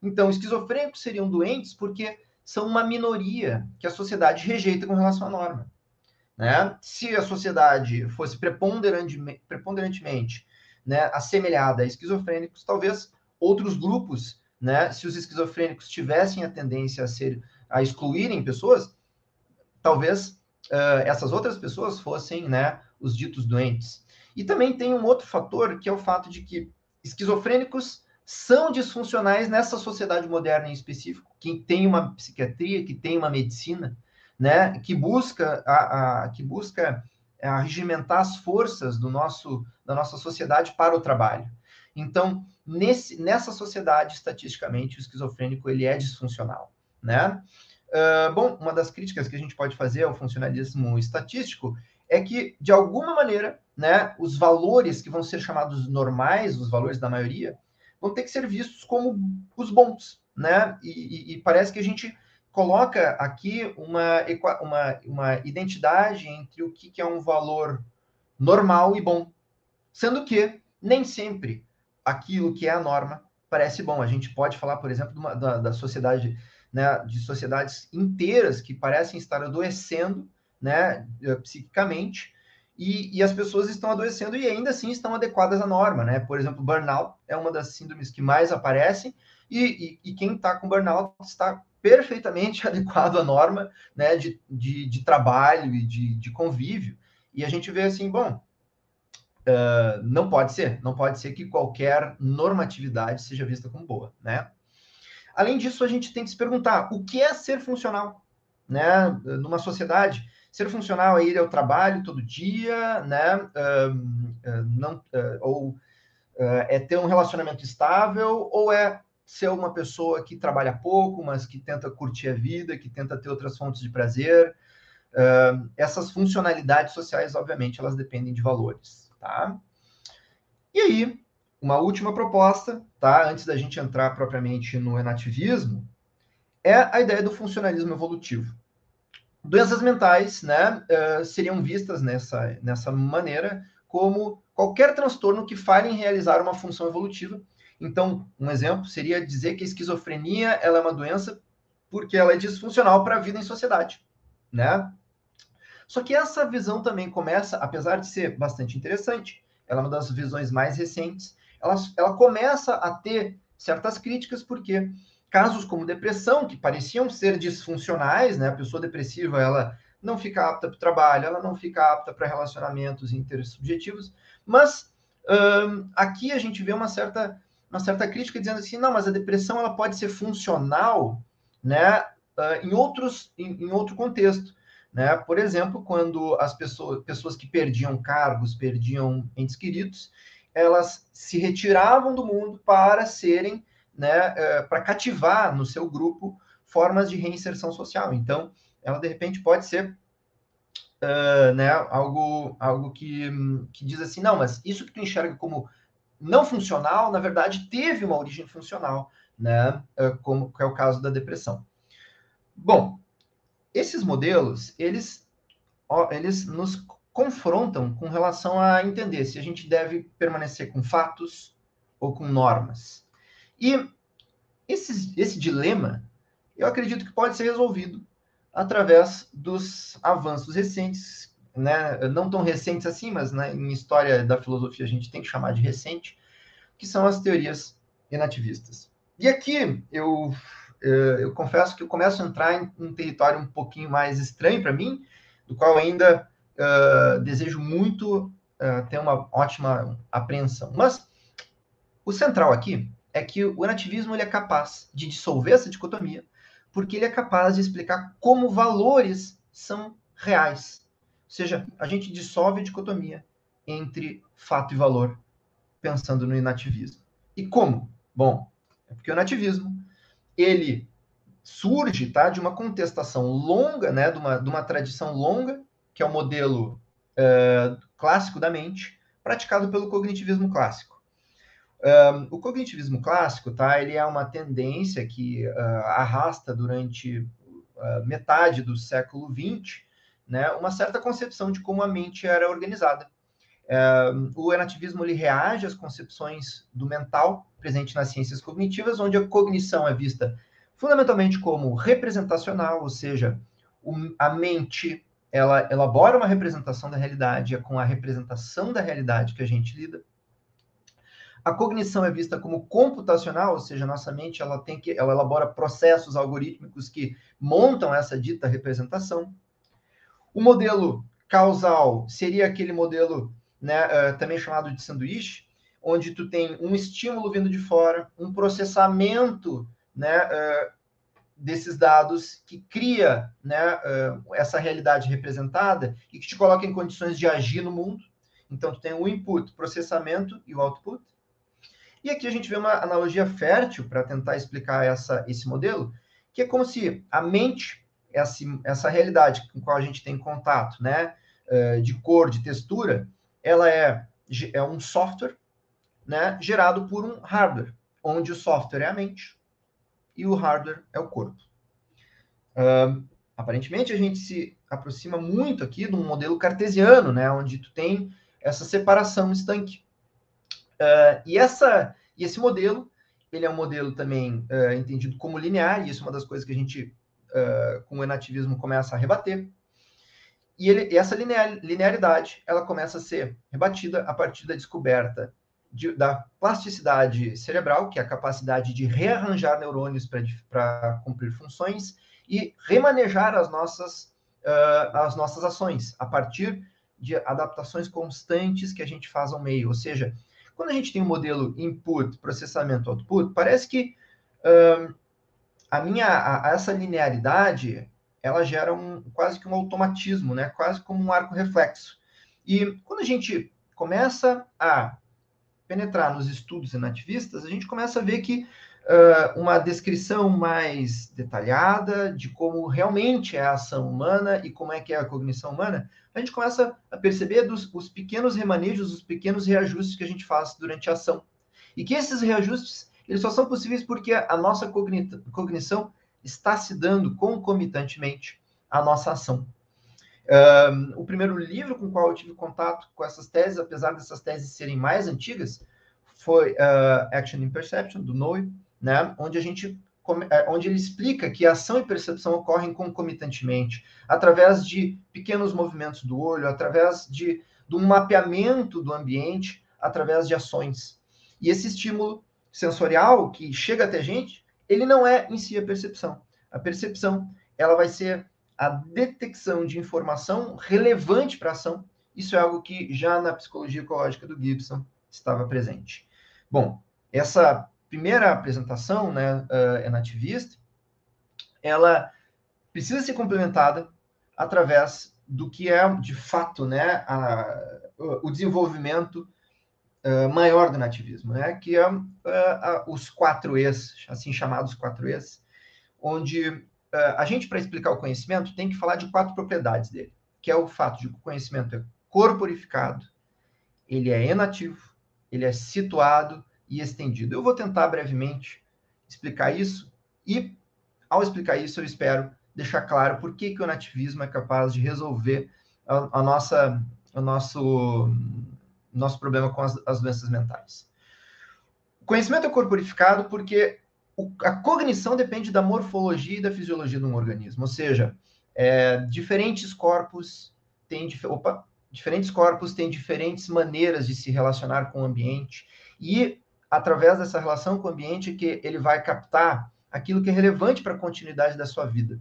Então, esquizofrênicos seriam doentes porque são uma minoria que a sociedade rejeita com relação à norma. Né? Se a sociedade fosse preponderantemente, preponderantemente né, assemelhada a esquizofrênicos, talvez outros grupos, né, se os esquizofrênicos tivessem a tendência a ser a excluírem pessoas, talvez uh, essas outras pessoas fossem né, os ditos doentes. E também tem um outro fator, que é o fato de que esquizofrênicos são disfuncionais nessa sociedade moderna em específico, que tem uma psiquiatria, que tem uma medicina, né, que busca a, a que busca a regimentar as forças do nosso da nossa sociedade para o trabalho. Então, nesse, nessa sociedade, estatisticamente, o esquizofrênico ele é disfuncional, né? Uh, bom, uma das críticas que a gente pode fazer ao funcionalismo estatístico é que, de alguma maneira, né, os valores que vão ser chamados normais, os valores da maioria, vão ter que ser vistos como os bons, né? E, e, e parece que a gente coloca aqui uma, uma, uma identidade entre o que, que é um valor normal e bom, sendo que nem sempre aquilo que é a norma parece bom. A gente pode falar, por exemplo, uma, da, da sociedade, né, de sociedades inteiras que parecem estar adoecendo, né, psiquicamente, e, e, as pessoas estão adoecendo e ainda assim estão adequadas à norma, né? Por exemplo, burnout é uma das síndromes que mais aparecem e, e, e quem está com burnout está perfeitamente adequado à norma, né? De, de, de trabalho e de, de, convívio. E a gente vê assim, bom, uh, não pode ser, não pode ser que qualquer normatividade seja vista como boa, né? Além disso, a gente tem que se perguntar o que é ser funcional, né? Numa sociedade Ser funcional é ir ao trabalho todo dia, né? Não, uh, ou uh, é ter um relacionamento estável, ou é ser uma pessoa que trabalha pouco, mas que tenta curtir a vida, que tenta ter outras fontes de prazer. Uh, essas funcionalidades sociais, obviamente, elas dependem de valores, tá? E aí, uma última proposta, tá? Antes da gente entrar propriamente no enativismo, é a ideia do funcionalismo evolutivo. Doenças mentais, né, uh, seriam vistas nessa, nessa maneira como qualquer transtorno que falhe em realizar uma função evolutiva. Então, um exemplo seria dizer que a esquizofrenia ela é uma doença porque ela é disfuncional para a vida em sociedade, né? Só que essa visão também começa, apesar de ser bastante interessante, ela é uma das visões mais recentes, ela, ela começa a ter certas críticas, porque casos como depressão, que pareciam ser disfuncionais, né? A pessoa depressiva, ela não fica apta para o trabalho, ela não fica apta para relacionamentos intersubjetivos, mas um, aqui a gente vê uma certa, uma certa crítica dizendo assim, não, mas a depressão ela pode ser funcional, né, uh, em outros, em, em, outro contexto, né, por exemplo, quando as pessoas, pessoas que perdiam cargos, perdiam entes queridos, elas se retiravam do mundo para serem né, uh, para cativar no seu grupo formas de reinserção social. Então, ela de repente pode ser uh, né, algo, algo que, que diz assim, não, mas isso que tu enxerga como não funcional, na verdade, teve uma origem funcional, né, uh, como é o caso da depressão. Bom, esses modelos, eles, eles nos confrontam com relação a entender se a gente deve permanecer com fatos ou com normas. E esse, esse dilema, eu acredito que pode ser resolvido através dos avanços recentes, né, não tão recentes assim, mas né, em história da filosofia a gente tem que chamar de recente, que são as teorias relativistas. E aqui eu, eh, eu confesso que eu começo a entrar em um território um pouquinho mais estranho para mim, do qual ainda uh, desejo muito uh, ter uma ótima apreensão. Mas o central aqui é que o relativismo ele é capaz de dissolver essa dicotomia porque ele é capaz de explicar como valores são reais. Seja, a gente dissolve a dicotomia entre fato e valor, pensando no inativismo. E como? Bom, é porque o nativismo, ele surge tá, de uma contestação longa, né, de, uma, de uma tradição longa, que é o modelo uh, clássico da mente, praticado pelo cognitivismo clássico. O cognitivismo clássico, tá? Ele é uma tendência que uh, arrasta durante uh, metade do século XX, né? Uma certa concepção de como a mente era organizada. Um, o enativismo ele reage às concepções do mental presente nas ciências cognitivas, onde a cognição é vista fundamentalmente como representacional, ou seja, a mente ela elabora uma representação da realidade, é com a representação da realidade que a gente lida. A cognição é vista como computacional, ou seja, nossa mente ela tem que ela elabora processos algorítmicos que montam essa dita representação. O modelo causal seria aquele modelo, né, uh, também chamado de sanduíche, onde tu tem um estímulo vindo de fora, um processamento, né, uh, desses dados que cria, né, uh, essa realidade representada e que te coloca em condições de agir no mundo. Então tu tem o input, processamento e o output. E aqui a gente vê uma analogia fértil para tentar explicar essa, esse modelo, que é como se a mente, essa, essa realidade com qual a gente tem contato, né, eh, de cor, de textura, ela é, é um software né, gerado por um hardware, onde o software é a mente e o hardware é o corpo. Uh, aparentemente, a gente se aproxima muito aqui de um modelo cartesiano, né, onde tu tem essa separação estanque. Uh, e, essa, e esse modelo, ele é um modelo também uh, entendido como linear, e isso é uma das coisas que a gente, uh, com o enativismo, começa a rebater. E, ele, essa linear, linearidade, ela começa a ser rebatida a partir da descoberta de, da plasticidade cerebral, que é a capacidade de rearranjar neurônios para cumprir funções e remanejar as nossas, as nossas ações a partir de adaptações constantes que a gente faz ao meio. Ou seja, quando a gente tem um modelo input, processamento, output, parece que um, a minha a, essa linearidade ela gera um quase que um automatismo, né? Quase como um arco reflexo. E quando a gente começa a penetrar nos estudos enativistas, a gente começa a ver que uh, uma descrição mais detalhada de como realmente é a ação humana e como é que é a cognição humana, a gente começa a perceber dos, os pequenos remanejos, os pequenos reajustes que a gente faz durante a ação. E que esses reajustes eles só são possíveis porque a nossa cognição está se dando concomitantemente à nossa ação. Um, o primeiro livro com o qual eu tive contato com essas teses, apesar dessas teses serem mais antigas, foi uh, Action and Perception, do Noe, né, onde a gente é, onde ele explica que ação e percepção ocorrem concomitantemente, através de pequenos movimentos do olho, através de, de um mapeamento do ambiente, através de ações. E esse estímulo sensorial que chega até a gente, ele não é em si a percepção. A percepção, ela vai ser a detecção de informação relevante para a ação. Isso é algo que já na psicologia ecológica do Gibson estava presente. Bom, essa primeira apresentação, né, é nativista, ela precisa ser complementada através do que é, de fato, né, a, o desenvolvimento uh, maior do nativismo, né, que é uh, os quatro E's, assim chamados quatro E's, onde a gente, para explicar o conhecimento, tem que falar de quatro propriedades dele, que é o fato de que o conhecimento é corporificado, ele é enativo, ele é situado e estendido. Eu vou tentar brevemente explicar isso e, ao explicar isso, eu espero deixar claro por que, que o nativismo é capaz de resolver a, a nossa, o nosso, nosso problema com as, as doenças mentais. O conhecimento é corporificado porque o, a cognição depende da morfologia e da fisiologia de um organismo, ou seja, é, diferentes corpos têm opa, diferentes corpos têm diferentes maneiras de se relacionar com o ambiente e através dessa relação com o ambiente que ele vai captar aquilo que é relevante para a continuidade da sua vida.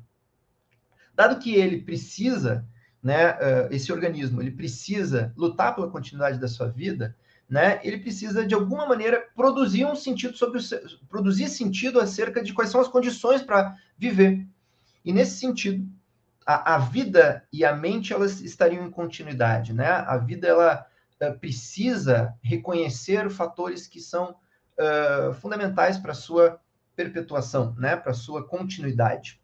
Dado que ele precisa, né, esse organismo, ele precisa lutar pela continuidade da sua vida, né, ele precisa de alguma maneira produzir um sentido sobre o, produzir sentido acerca de quais são as condições para viver. E nesse sentido, a, a, vida e a mente elas estariam em continuidade, né? A vida ela uh, precisa reconhecer fatores que são uh, fundamentais para sua perpetuação, né, para sua continuidade.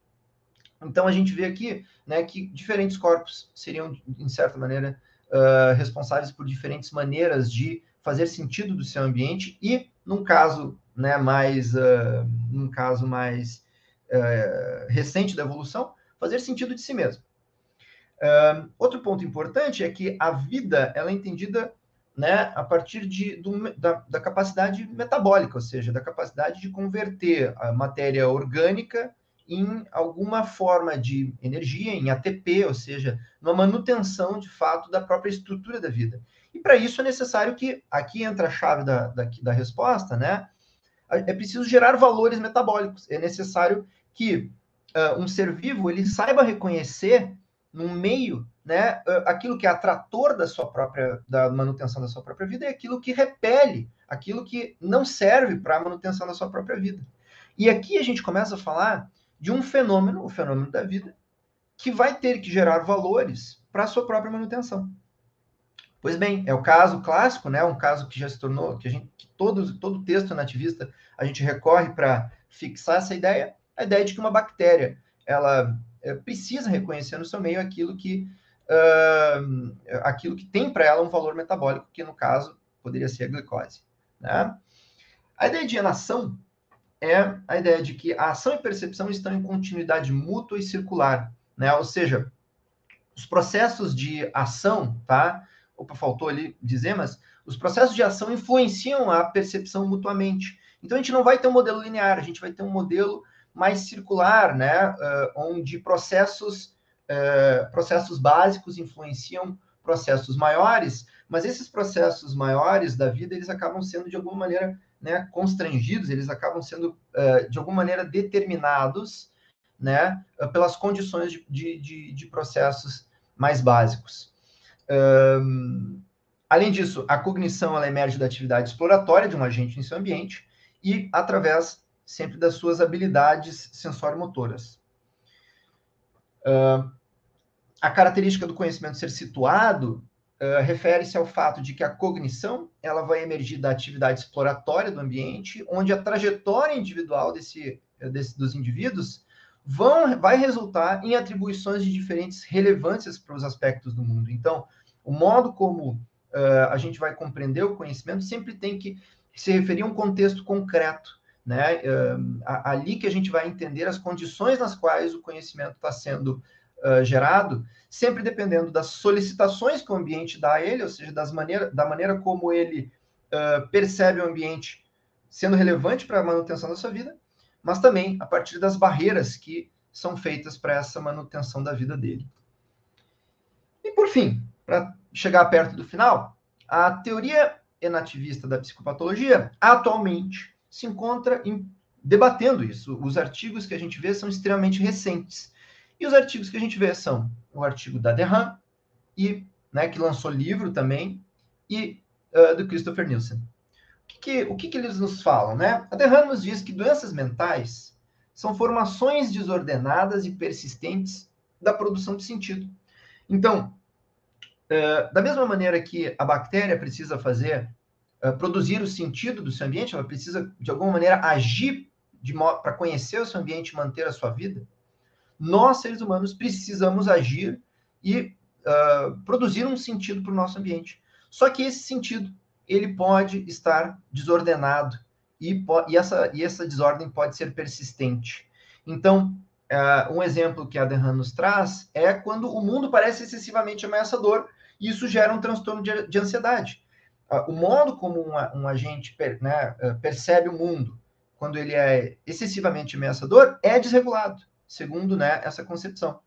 Então a gente vê aqui né, que diferentes corpos seriam, em certa maneira, uh, responsáveis por diferentes maneiras de fazer sentido do seu ambiente e, num caso né, mais, uh, num caso mais uh, recente da evolução, fazer sentido de si mesmo. outro ponto importante é que a vida ela é entendida né, a partir de, do, da, da, capacidade metabólica, ou seja, da capacidade de converter a matéria orgânica em alguma forma de energia, em ATP, ou seja, numa manutenção de fato da própria estrutura da vida. E para isso é necessário que, aqui entra a chave da, da, da resposta, né? É preciso gerar valores metabólicos. É necessário que uh, um ser vivo ele saiba reconhecer num meio né, aquilo que é atrator da sua própria da manutenção da sua própria vida é aquilo que repele, aquilo que não serve para a manutenção da sua própria vida. E aqui a gente começa a falar de um fenômeno, o fenômeno da vida, que vai ter que gerar valores para a sua própria manutenção. Pois bem, é o caso clássico, né, um caso que já se tornou, que a gente, que todo, todo texto nativista a gente recorre para fixar essa ideia, a ideia de que uma bactéria, ela é, precisa reconhecer no seu meio aquilo que uh, aquilo que tem para ela um valor metabólico, que no caso poderia ser a glicose. Né? A ideia de enação é a ideia de que a ação e percepção estão em continuidade mútua e circular, né? Ou seja, os processos de ação, tá? Opa, faltou ali dizer, mas os processos de ação influenciam a percepção mutuamente. Então a gente não vai ter um modelo linear, a gente vai ter um modelo mais circular, né? Uh, onde processos é, processos básicos influenciam processos maiores, mas esses processos maiores da vida, eles acabam sendo, de alguma maneira, né, constrangidos, eles acabam sendo, é, de alguma maneira, determinados né, pelas condições de, de, de processos mais básicos. Um, além disso, a cognição ela emerge da atividade exploratória de um agente em seu ambiente e através sempre das suas habilidades sensório-motoras. Uh, a característica do conhecimento ser situado uh, refere-se ao fato de que a cognição ela vai emergir da atividade exploratória do ambiente, onde a trajetória individual desse, desse dos indivíduos vão, vai resultar em atribuições de diferentes relevâncias para os aspectos do mundo. Então, o modo como uh, a gente vai compreender o conhecimento sempre tem que se referia a um contexto concreto, né? ali que a gente vai entender as condições nas quais o conhecimento está sendo uh, gerado, sempre dependendo das solicitações que o ambiente dá a ele, ou seja, das maneira, da maneira como ele uh, percebe o ambiente sendo relevante para a manutenção da sua vida, mas também a partir das barreiras que são feitas para essa manutenção da vida dele. E por fim, para chegar perto do final, a teoria enativista da psicopatologia atualmente se encontra em, debatendo isso. Os artigos que a gente vê são extremamente recentes. E os artigos que a gente vê são o artigo da Derham, e, né, que lançou livro também, e uh, do Christopher Nielsen. O, que, que o que, que, eles nos falam? Né? A Derham nos diz que doenças mentais são formações desordenadas e persistentes da produção de sentido. Então, uh, da mesma maneira que a bactéria precisa fazer, uh, produzir o sentido do seu ambiente, ela precisa, de alguma maneira, agir para conhecer o seu ambiente e manter a sua vida, nós, seres humanos, precisamos agir e uh, produzir um sentido para o nosso ambiente. Só que esse sentido, ele pode estar desordenado e, e, essa, e essa desordem pode ser persistente. Então, uh, um exemplo que a Dehan nos traz é quando o mundo parece excessivamente ameaçador e isso gera um transtorno de, de ansiedade. Uh, o modo como um, um agente per, né, percebe o mundo quando ele é excessivamente ameaçador é desregulado segundo né, essa concepção.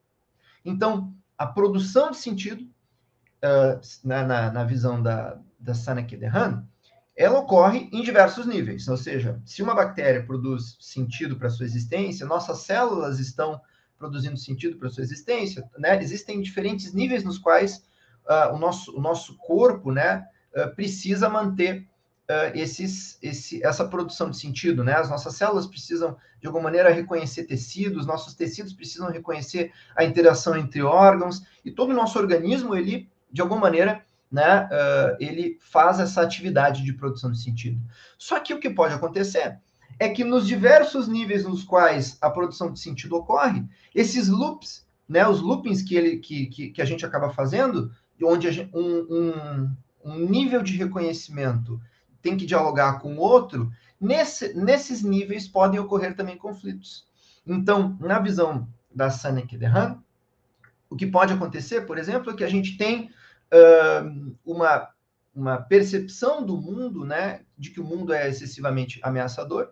Então, a produção de sentido, uh, na, na, na, visão da, da Saneke Dehan, ela ocorre em diversos níveis. Ou seja, se uma bactéria produz sentido para sua existência, nossas células estão produzindo sentido para sua existência, né? Existem diferentes níveis nos quais uh, o, nosso, o nosso corpo, né, uh, precisa manter uh, esses, esse, essa produção de sentido, né? As nossas células precisam, de alguma maneira, reconhecer tecidos, nossos tecidos precisam reconhecer a interação entre órgãos, e todo o nosso organismo, ele, de alguma maneira, né, uh, ele faz essa atividade de produção de sentido. Só que o que pode acontecer é que nos diversos níveis nos quais a produção de sentido ocorre, esses loops, né, os loopings que, ele, que, que, que a gente acaba fazendo, onde gente, um, um, um nível de reconhecimento tem que dialogar com o outro, nesse, nesses níveis podem ocorrer também conflitos. Então, na visão da Sanek Dehan, o que pode acontecer, por exemplo, é que a gente tem uh, uma, uma percepção do mundo, né, de que o mundo é excessivamente ameaçador,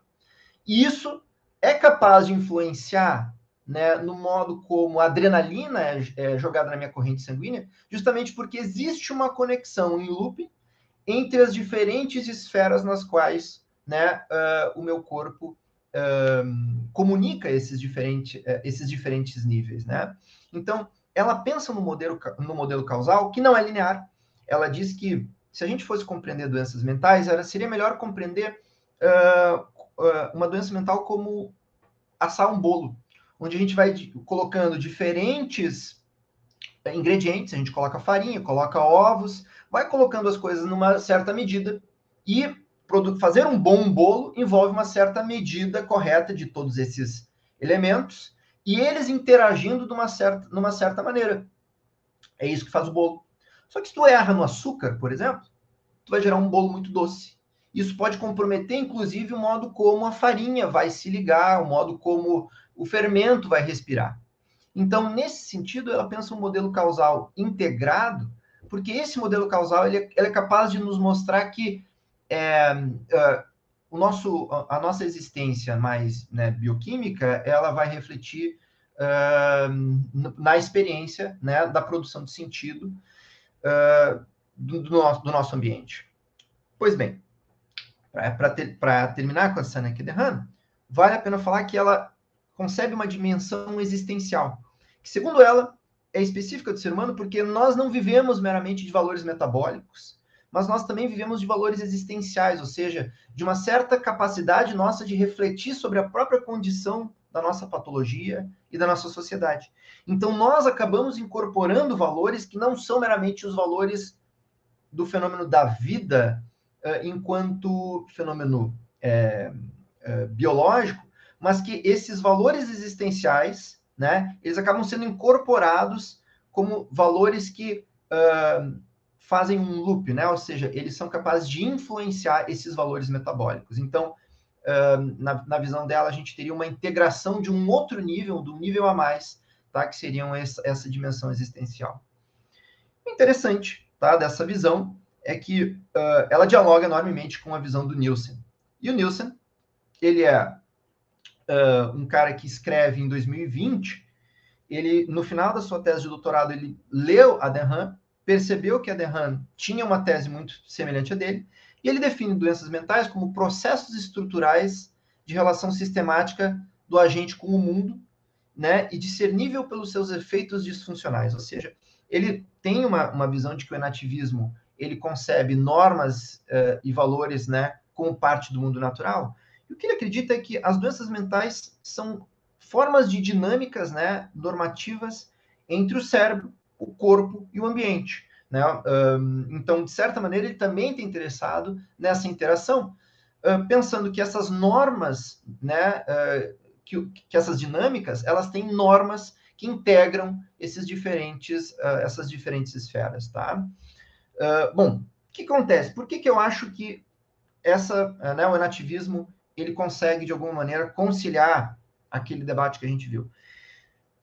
e isso é capaz de influenciar né, no modo como a adrenalina é, é, jogada na minha corrente sanguínea, justamente porque existe uma conexão em looping entre as diferentes esferas nas quais né, uh, o meu corpo uh, comunica esses, diferentes uh, esses diferentes níveis. Né? Então, ela pensa no modelo, no modelo causal que não é linear. Ela diz que se a gente fosse compreender doenças mentais, era, seria melhor compreender uma doença mental como assar um bolo, onde a gente vai colocando diferentes ingredientes, a gente coloca farinha, coloca ovos, vai colocando as coisas numa certa medida e fazer um bom bolo envolve uma certa medida correta de todos esses elementos e eles interagindo de uma certa, numa certa maneira. É isso que faz o bolo. Só que se tu erra no açúcar, por exemplo, tu vai gerar um bolo muito doce. Isso pode comprometer, inclusive, o modo como a farinha vai se ligar, o modo como o fermento vai respirar. Então, nesse sentido, ela pensa um modelo causal integrado porque esse modelo causal ele, é, ele é capaz de nos mostrar que é, uh, o nosso, a nossa existência mais né, bioquímica ela vai refletir uh, na experiência né, da produção de sentido uh, do, do, nosso, do, nosso, ambiente. Pois bem, para ter, terminar com a Saneke Dehan, vale a pena falar que ela concebe uma dimensão existencial, segundo ela é específica do ser humano porque nós não vivemos meramente de valores metabólicos, mas nós também vivemos de valores existenciais, ou seja, de uma certa capacidade nossa de refletir sobre a própria condição da nossa patologia e da nossa sociedade. Então, nós acabamos incorporando valores que não são meramente os valores do fenômeno da vida uh, enquanto fenômeno é, é, biológico, mas que esses valores existenciais né, eles acabam sendo incorporados como valores que uh, fazem um loop, né? Ou seja, eles são capazes de influenciar esses valores metabólicos. Então, uh, na, na, visão dela, a gente teria uma integração de um outro nível, do nível a mais, tá? Que seriam essa, essa dimensão existencial. Interessante, tá? Dessa visão é que uh, ela dialoga enormemente com a visão do Nielsen. E o Nielsen, ele é uh, um cara que escreve em 2020. Ele, no final da sua tese de doutorado, ele leu a Denham percebeu que a Dehan tinha uma tese muito semelhante à dele, e ele define doenças mentais como processos estruturais de relação sistemática do agente com o mundo, né, e discernível pelos seus efeitos disfuncionais, ou seja, ele tem uma, uma visão de que o enativismo ele concebe normas uh, e valores, né, como parte do mundo natural, e o que ele acredita é que as doenças mentais são formas de dinâmicas, né, normativas entre o cérebro o corpo e o ambiente. Né? Então, de certa maneira, ele também está interessado nessa interação, pensando que essas normas, né, que, que, essas dinâmicas, elas têm normas que integram esses diferentes, essas diferentes esferas, tá? bom, o que acontece? Por que, que eu acho que essa, né, o nativismo ele consegue, de alguma maneira, conciliar aquele debate que a gente viu?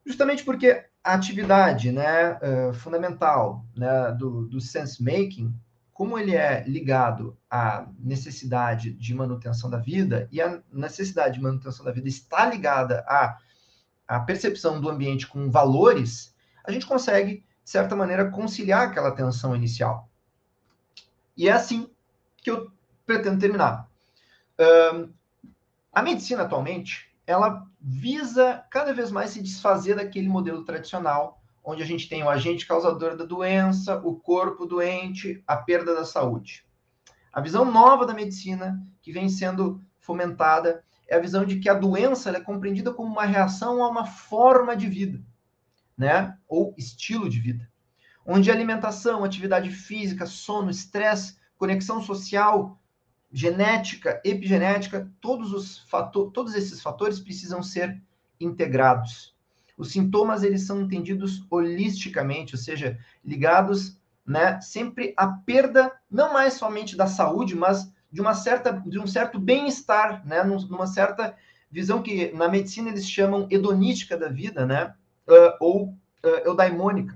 Justamente porque a atividade né, uh, fundamental né, do, do sense making, como ele é ligado à necessidade de manutenção da vida, e a necessidade de manutenção da vida está ligada à, à percepção do ambiente com valores, a gente consegue, de certa maneira, conciliar aquela tensão inicial. E é assim que eu pretendo terminar. Uh, a medicina atualmente, ela visa cada vez mais se desfazer daquele modelo tradicional, onde a gente tem o agente causador da doença, o corpo doente, a perda da saúde. A visão nova da medicina, que vem sendo fomentada, é a visão de que a doença é compreendida como uma reação a uma forma de vida, né? Ou estilo de vida. Onde alimentação, atividade física, sono, estresse, conexão social, genética, epigenética, todos, os fator, todos esses fatores precisam ser integrados. Os sintomas eles são entendidos holisticamente, ou seja, ligados, né, sempre à perda não mais somente da saúde, mas de uma certa de um certo bem-estar, né, numa certa visão que na medicina eles chamam hedonística da vida, né, uh, ou uh, eudaimônica.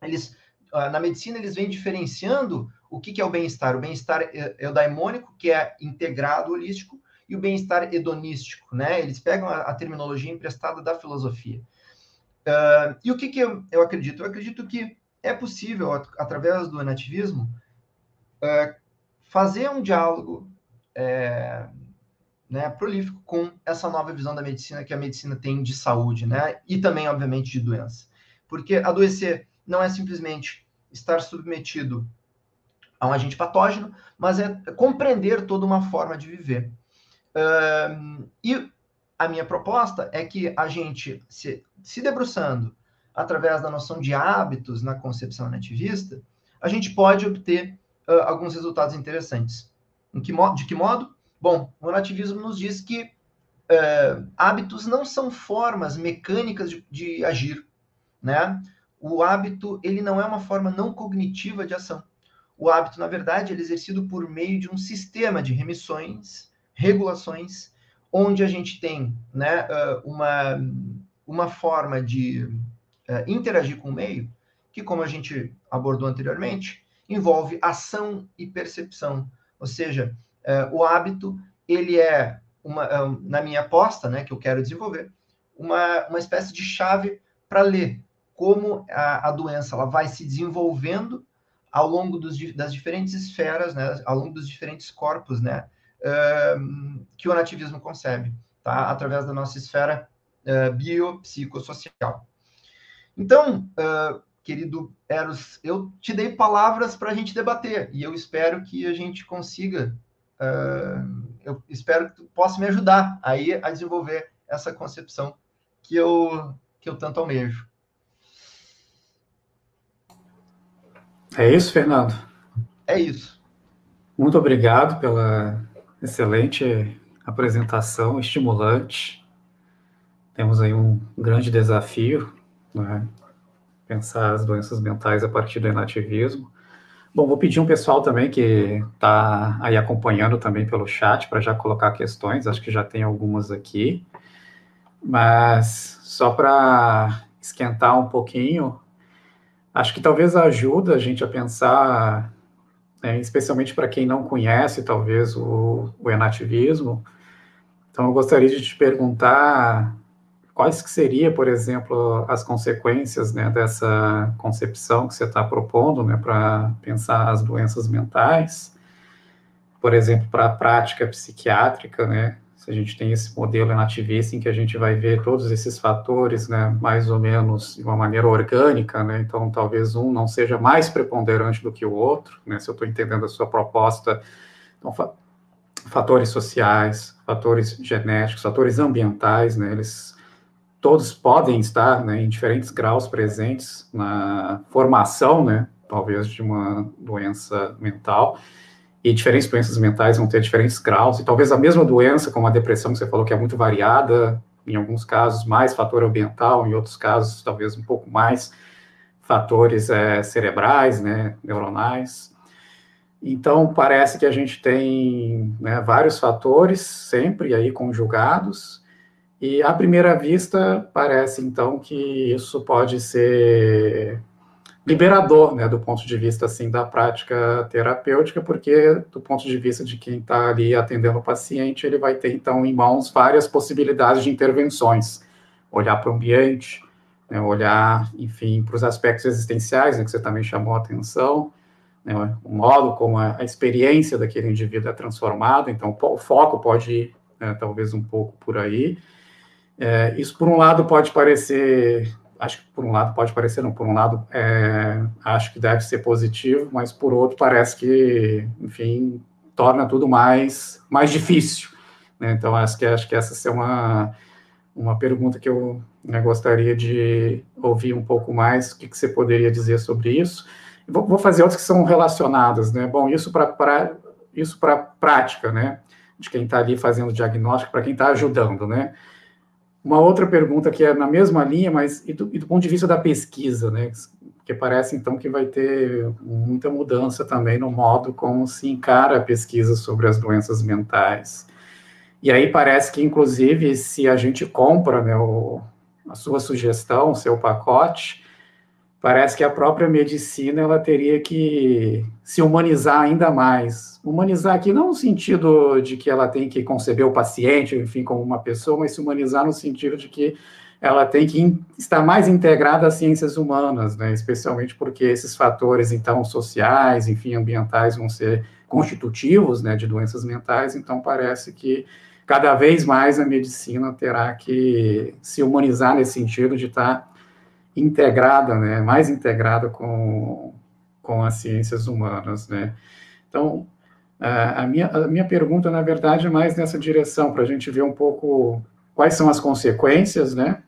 Eles uh, na medicina eles vêm diferenciando o que, que é o bem-estar? O bem-estar eudaimônico, que é integrado, holístico, e o bem-estar hedonístico, né? Eles pegam a, a terminologia emprestada da filosofia. Uh, e o que, que eu, eu, acredito? Eu acredito que é possível, através do nativismo, uh, fazer um diálogo é, né, prolífico com essa nova visão da medicina que a medicina tem de saúde, né? E também, obviamente, de doença. Porque adoecer não é simplesmente estar submetido a um agente patógeno, mas é compreender toda uma forma de viver. Uh, e a minha proposta é que a gente, se, se debruçando através da noção de hábitos na concepção nativista, a gente pode obter uh, alguns resultados interessantes. Que de que modo? Bom, o nativismo nos diz que uh, hábitos não são formas mecânicas de, de agir, né? O hábito ele não é uma forma não cognitiva de ação o hábito, na verdade, é exercido por meio de um sistema de remissões, regulações, onde a gente tem né, uma, uma forma de interagir com o meio, que, como a gente abordou anteriormente, envolve ação e percepção. Ou seja, o hábito, ele é, uma, na minha aposta, né, que eu quero desenvolver, uma, uma espécie de chave para ler como a, a doença ela vai se desenvolvendo ao longo dos, das diferentes esferas, né, ao longo dos diferentes corpos, né, uh, que o nativismo concebe, tá, através da nossa esfera uh, biopsicossocial. Então, uh, querido Eros, eu te dei palavras para a gente debater e eu espero que a gente consiga, uh, eu espero que tu possa me ajudar aí a desenvolver essa concepção que eu que eu tanto almejo. É isso, Fernando? É isso. Muito obrigado pela excelente apresentação, estimulante. Temos aí um grande desafio, né? pensar as doenças mentais a partir do enativismo. Bom, vou pedir um pessoal também que está aí acompanhando também pelo chat para já colocar questões, acho que já tem algumas aqui, mas só para esquentar um pouquinho, acho que talvez ajuda a gente a pensar, né, especialmente para quem não conhece talvez o, o enativismo, então eu gostaria de te perguntar quais que seria, por exemplo, as consequências né, dessa concepção que você está propondo né, para pensar as doenças mentais, por exemplo, para a prática psiquiátrica, né, se a gente tem esse modelo nativista em que a gente vai ver todos esses fatores, né, mais ou menos de uma maneira orgânica, né, então talvez um não seja mais preponderante do que o outro, né, se eu estou entendendo a sua proposta, então fa fatores sociais, fatores genéticos, fatores ambientais, né, eles todos podem estar né, em diferentes graus presentes na formação, né, talvez, de uma doença mental, e diferentes doenças mentais vão ter diferentes graus, e talvez a mesma doença, como a depressão que você falou, que é muito variada, em alguns casos mais fator ambiental, em outros casos talvez um pouco mais fatores é, cerebrais, né, neuronais. Então, parece que a gente tem né, vários fatores sempre aí conjugados, e à primeira vista, parece então que isso pode ser liberador, né, do ponto de vista assim da prática terapêutica, porque do ponto de vista de quem está ali atendendo o paciente, ele vai ter então em mãos várias possibilidades de intervenções, olhar para o ambiente, né, olhar, enfim, para os aspectos existenciais, né, que você também chamou a atenção, né, o modo como a, experiência daquele indivíduo é transformada, então o foco pode ir né, talvez um pouco por aí. É, isso, por um lado, pode parecer, acho que por um lado pode parecer, não, por um lado, é, acho que deve ser positivo, mas por outro, parece que, enfim, torna tudo mais, mais difícil. Né? Então, acho que, acho que essa é uma, uma pergunta que eu né, gostaria de ouvir um pouco mais, o que, que você poderia dizer sobre isso. Vou, vou fazer outras que são relacionadas, né? Bom, isso para isso para prática, né? De quem está ali fazendo diagnóstico, para quem está ajudando, né? Uma outra pergunta que é na mesma linha, mas e do, e do, ponto de vista da pesquisa, né? Que parece então que vai ter muita mudança também no modo como se encara a pesquisa sobre as doenças mentais. E aí parece que, inclusive, se a gente compra né, o, a sua sugestão, o seu pacote, parece que a própria medicina ela teria que se humanizar ainda mais. Humanizar aqui não no sentido de que ela tem que conceber o paciente, enfim, como uma pessoa, mas se humanizar no sentido de que ela tem que estar mais integrada às ciências humanas, né? especialmente porque esses fatores, então, sociais, enfim, ambientais vão ser constitutivos, né, de doenças mentais, então parece que cada vez mais a medicina terá que se humanizar nesse sentido de estar integrada, né, mais integrada com, com as ciências humanas, né. Então, a minha, a minha pergunta, na verdade, é mais nessa direção, para a gente ver um pouco quais são as consequências, né,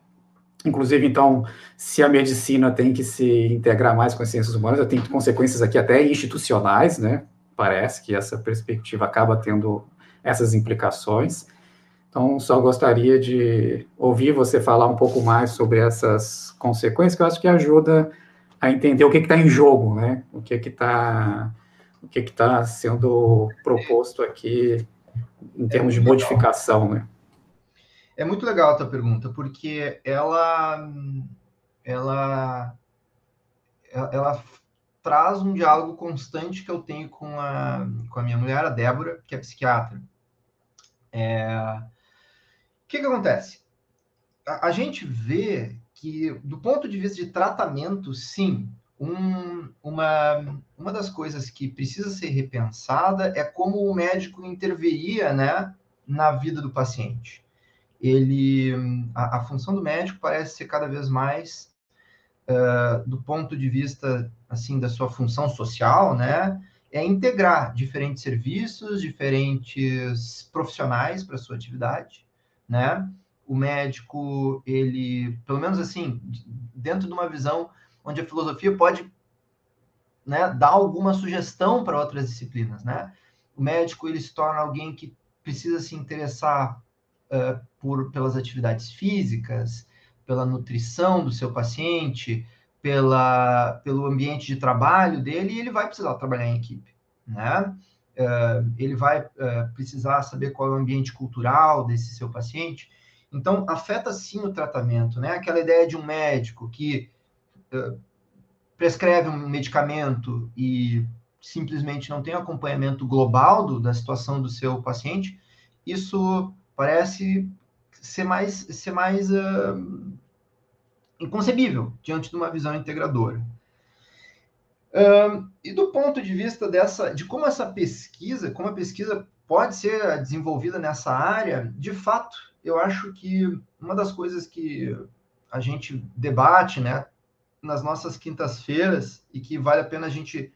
Inclusive, então, se a medicina tem que se integrar mais com as ciências humanas, tem consequências aqui até institucionais, né? Parece que essa perspectiva acaba tendo essas implicações. Então, só gostaria de ouvir você falar um pouco mais sobre essas consequências, que eu acho que ajuda a entender o que está em jogo, né? O que está o que está sendo proposto aqui em termos de modificação, né? É muito legal a tua pergunta, porque ela ela ela traz um diálogo constante que eu tenho com a, com a minha mulher, a Débora, que é psiquiatra. É, que, que acontece? A, a, gente vê que, do ponto de vista de tratamento, sim, um, uma, uma das coisas que precisa ser repensada é como o médico interveria né, na vida do paciente. Ele, a, a função do médico parece ser cada vez mais uh, do ponto de vista assim da sua função social, né? É integrar diferentes serviços, diferentes profissionais para sua atividade, né? O médico, ele, pelo menos assim, dentro de uma visão onde a filosofia pode né, dar alguma sugestão para outras disciplinas, né? O médico, ele se torna alguém que precisa se interessar uh, por, pelas atividades físicas, pela nutrição do seu paciente, pela, pelo ambiente de trabalho dele e ele vai precisar trabalhar em equipe, né? Uh, ele vai uh, precisar saber qual é o ambiente cultural desse seu paciente. Então, afeta sim o tratamento, né? Aquela ideia de um médico que uh, prescreve um medicamento e simplesmente não tem acompanhamento global do, da situação do seu paciente, isso parece ser mais, ser mais uh, inconcebível diante de uma visão integradora. E do ponto de vista dessa, de como essa pesquisa, como a pesquisa pode ser desenvolvida nessa área, de fato, eu acho que uma das coisas que a gente debate, né, nas nossas quintas-feiras e que vale a pena a gente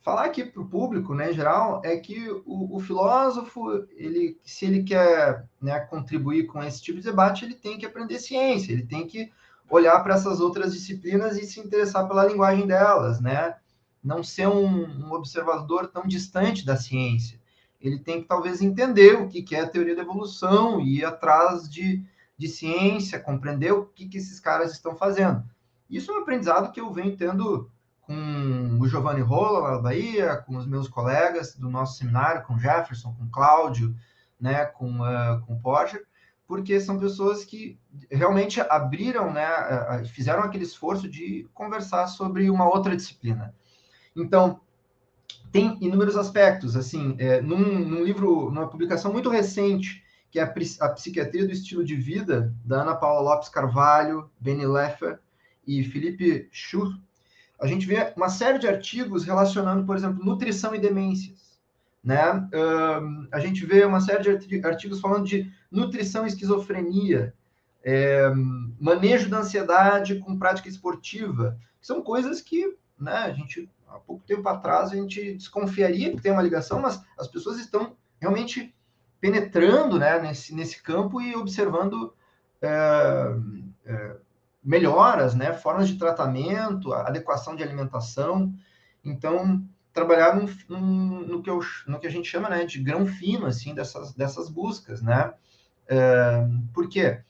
falar aqui para o público, né, em geral, é que o, o, filósofo, ele, se ele quer né, contribuir com esse tipo de debate, ele tem que aprender ciência, ele tem que olhar para essas outras disciplinas e se interessar pela linguagem delas, né? Não ser um, um observador tão distante da ciência. Ele tem que talvez entender o que, que é a teoria da evolução e ir atrás de, de ciência, compreender o que, que esses caras estão fazendo. Isso é um aprendizado que eu venho tendo com o Giovanni Rolla, lá da Bahia, com os meus colegas do nosso seminário, com o Jefferson, com o Cláudio, né, com, uh, com o Porter, porque são pessoas que realmente abriram, né, fizeram aquele esforço de conversar sobre uma outra disciplina. Então, tem inúmeros aspectos, assim, é, num, num, livro, numa publicação muito recente, que é a, Psiquiatria do Estilo de Vida, da Ana Paula Lopes Carvalho, Benny Leffer e Felipe Schur, a gente vê uma série de artigos relacionando, por exemplo, nutrição e demências. Né? A gente vê uma série de artigos falando de nutrição e esquizofrenia, é, manejo da ansiedade com prática esportiva. São coisas que né, a gente, há pouco tempo atrás, a gente desconfiaria que tem uma ligação, mas as pessoas estão realmente penetrando né, nesse, nesse campo e observando é, é, melhoras, né, formas de tratamento, adequação de alimentação. Então, trabalhar no, no, no, que, eu, no que a gente chama né, de grão fino, assim, dessas, dessas buscas, né? Por quê?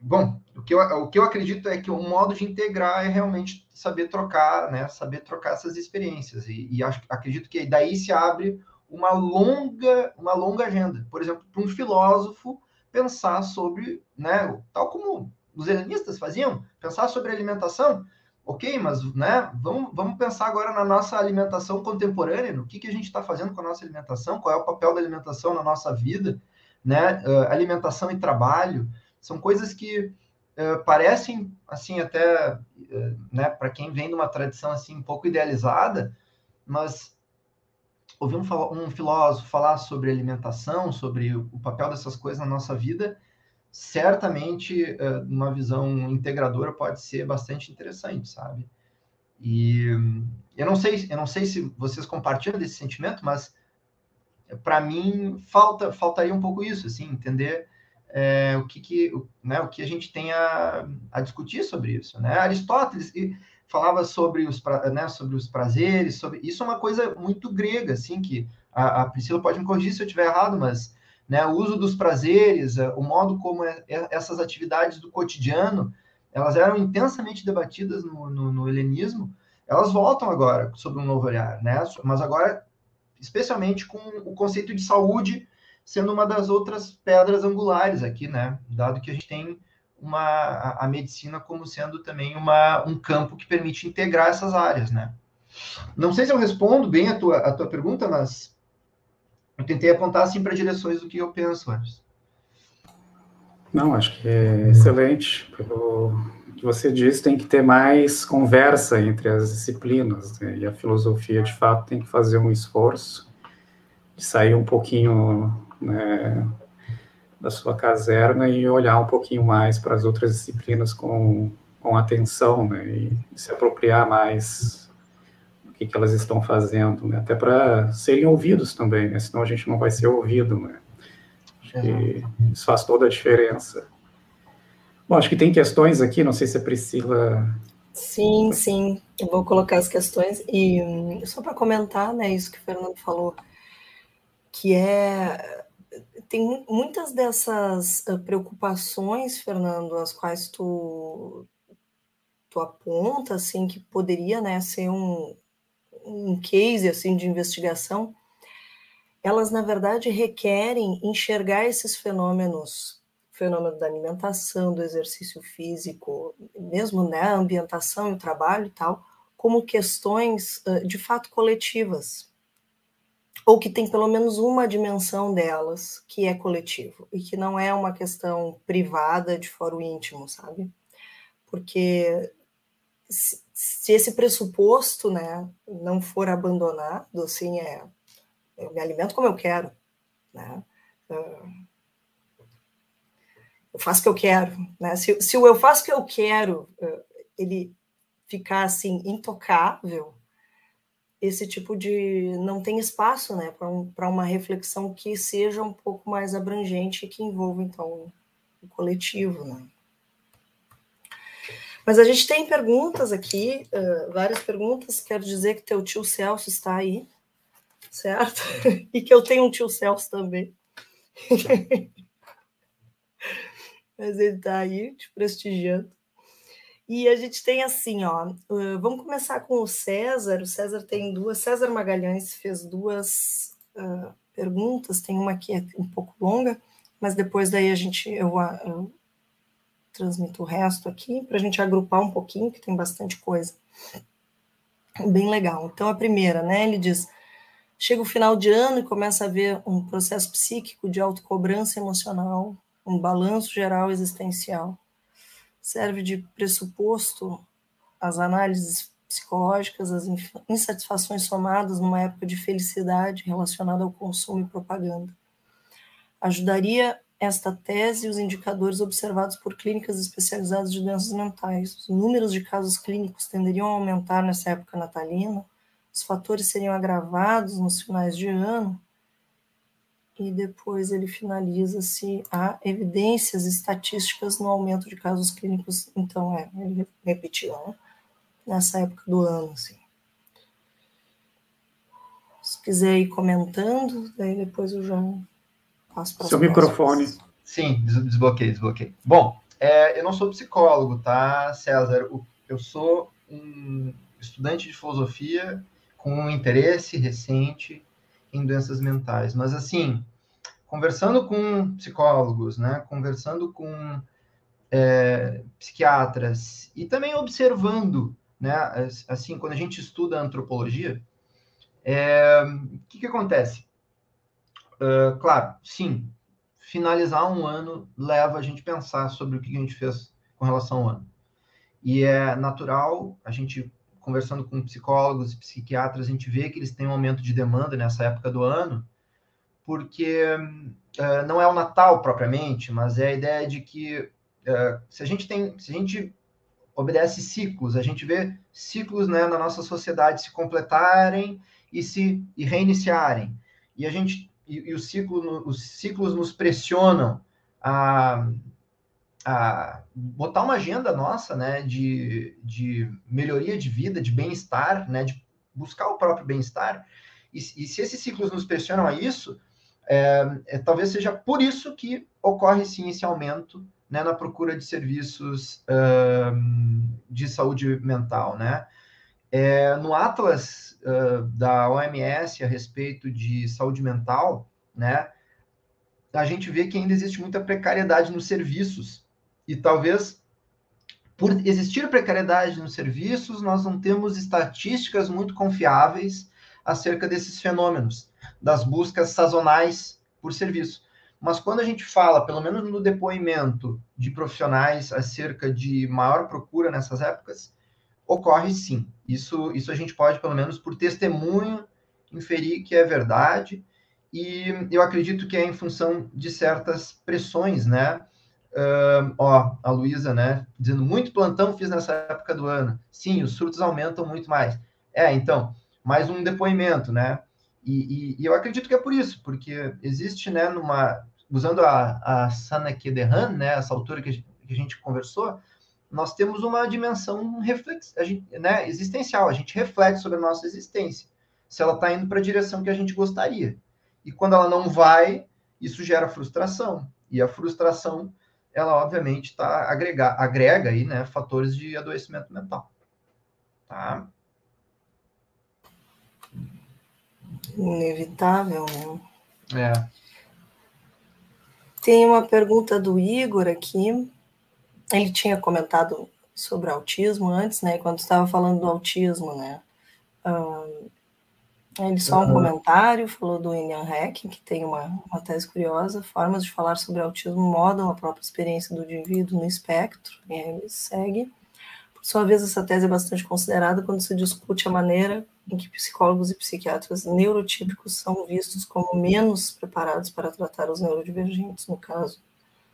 Bom, o que, eu, o que eu acredito é que o modo de integrar é realmente saber trocar, né? Saber trocar essas experiências. E, e acho, acredito que daí se abre uma longa, uma longa agenda. Por exemplo, para um filósofo pensar sobre, né, tal como os helenistas faziam, pensar sobre alimentação, ok, mas né, vamos, vamos pensar agora na nossa alimentação contemporânea, no que, que a gente está fazendo com a nossa alimentação, qual é o papel da alimentação na nossa vida, né, uh, alimentação e trabalho, são coisas que uh, parecem, assim, até, uh, né, para quem vem de uma tradição, assim, um pouco idealizada, mas ouvir um, um filósofo falar sobre alimentação, sobre o papel dessas coisas na nossa vida, certamente uma visão integradora pode ser bastante interessante, sabe? E eu não sei, eu não sei se vocês compartilham desse sentimento, mas para mim falta faltaria um pouco isso, assim, entender é, o que, que né, o que a gente tem a, a discutir sobre isso, né? Aristóteles falava sobre os, né, sobre os prazeres, sobre isso é uma coisa muito grega, assim, que a, a Priscila pode me corrigir se eu estiver errado, mas né? O uso dos prazeres, eh, o modo como é, é, essas atividades do cotidiano, elas eram intensamente debatidas no, no, no helenismo, elas voltam agora sob um novo olhar, né? Mas agora, especialmente com o conceito de saúde sendo uma das outras pedras angulares aqui, né? Dado que a gente tem uma, a, a medicina como sendo também uma, um campo que permite integrar essas áreas, né? Não sei se eu respondo bem a tua, a tua pergunta, mas eu tentei apontar assim para direções do que eu penso antes. Não, acho que é excelente. Pelo que você disse, tem que ter mais conversa entre as disciplinas, né? e a filosofia, de fato, tem que fazer um esforço de sair um pouquinho né, da sua caserna e olhar um pouquinho mais para as outras disciplinas com, com atenção, né, e se apropriar mais que, que elas estão fazendo, né? Até para serem ouvidos também, né? Senão a gente não vai ser ouvido, né? Isso faz toda a diferença. Bom, acho que tem questões aqui, não sei se a Priscila. Sim, sim, eu vou colocar as questões e hum, só para comentar, né, isso que o Fernando falou, que é tem muitas dessas preocupações, Fernando, as quais tu tu aponta, assim, que poderia, né, ser um, um case, assim, de investigação, elas, na verdade, requerem enxergar esses fenômenos, fenômeno da alimentação, do exercício físico, mesmo, né, a ambientação e o trabalho e tal, como questões, de fato, coletivas, ou que tem pelo menos uma dimensão delas que é coletivo e que não é uma questão privada de foro íntimo, sabe? Porque se, se esse pressuposto, né, não for abandonado, assim, é eu me alimento como eu quero, né? Eu faço o que eu quero, né? Se, se o eu faço o que eu quero, ele ficar assim intocável, esse tipo de não tem espaço, né, para um, uma reflexão que seja um pouco mais abrangente e que envolva então o coletivo, né? Mas a gente tem perguntas aqui, uh, várias perguntas. Quero dizer que teu tio Celso está aí, certo? e que eu tenho um tio Celso também. Mas ele está aí te prestigiando. E a gente tem assim, ó, vamos começar com o César. O César tem duas, César Magalhães fez duas uh, perguntas, tem uma que é um pouco longa, mas depois daí a gente eu, eu transmito o resto aqui para a gente agrupar um pouquinho, que tem bastante coisa. Bem legal. Então a primeira, né? Ele diz: chega o final de ano e começa a haver um processo psíquico de autocobrança emocional, um balanço geral existencial serve de pressuposto às análises psicológicas, às insatisfações somadas numa época de felicidade relacionada ao consumo e propaganda. Ajudaria esta tese os indicadores observados por clínicas especializadas de doenças mentais. Os números de casos clínicos tenderiam a aumentar nessa época natalina, os fatores seriam agravados nos finais de ano, e depois ele finaliza se há evidências estatísticas no aumento de casos clínicos. Então, é, ele repetiu, né? Nessa época do ano, assim. Se quiser ir comentando, daí depois eu já passo para Seu microfone. Sim, desbloqueei, desbloqueei. Bom, é, eu não sou psicólogo, tá, César? Eu sou um estudante de filosofia com um interesse recente em doenças mentais. Mas, assim, conversando com psicólogos, né, conversando com é, psiquiatras e também observando, né, assim, quando a gente estuda antropologia, é, o que, que acontece? Uh, claro, sim, finalizar um ano leva a gente pensar sobre o que a gente fez com relação ao ano. E é natural, a gente conversando com psicólogos e psiquiatras, a gente vê que eles têm um aumento de demanda nessa época do ano, porque uh, não é o Natal propriamente, mas é a ideia de que uh, se a gente tem, se a gente obedece ciclos, a gente vê ciclos né, na nossa sociedade se completarem e se e reiniciarem, e a gente e, e ciclo, os ciclos nos pressionam a, a botar uma agenda nossa, né, de, de melhoria de vida, de bem-estar, né, de buscar o próprio bem-estar. E, e, se esses ciclos nos pressionam a isso, é, é, talvez seja por isso que ocorre sim esse aumento né, na procura de serviços de saúde mental, né? É, no Atlas uh, da OMS a respeito de saúde mental, né, a gente vê que ainda existe muita precariedade nos serviços e talvez por existir precariedade nos serviços, nós não temos estatísticas muito confiáveis acerca desses fenômenos, das buscas sazonais por serviço. Mas quando a gente fala, pelo menos no depoimento de profissionais acerca de maior procura nessas épocas, ocorre sim. Isso, isso a gente pode, pelo menos por testemunho, inferir que é verdade. E eu acredito que é em função de certas pressões, né? Uh, ó, a Luísa, né, dizendo muito plantão fiz nessa época do ano. Sim, os surtos aumentam muito mais. É, então, mais um depoimento, né? E, e, eu acredito que é por isso, porque existe, né, numa usando a, a Sana Kederhan, né, essa autora que que a gente conversou, nós temos uma dimensão reflex, a gente, né, existencial. A gente reflete sobre a nossa existência, se ela está indo para a direção que a gente gostaria. E quando ela não vai, isso gera frustração. E a frustração ela obviamente tá agrega, agrega aí, né, fatores de adoecimento mental. Tá? Inevitável, né? É. Tem uma pergunta do Igor aqui. Ele tinha comentado sobre autismo antes, né? Quando estava falando do autismo, né? ele só um comentário, falou do Ian Hack, que tem uma, uma tese curiosa, formas de falar sobre autismo modam a própria experiência do indivíduo no espectro, e aí ele segue. Por sua vez, essa tese é bastante considerada quando se discute a maneira em que psicólogos e psiquiatras neurotípicos são vistos como menos preparados para tratar os neurodivergentes, no caso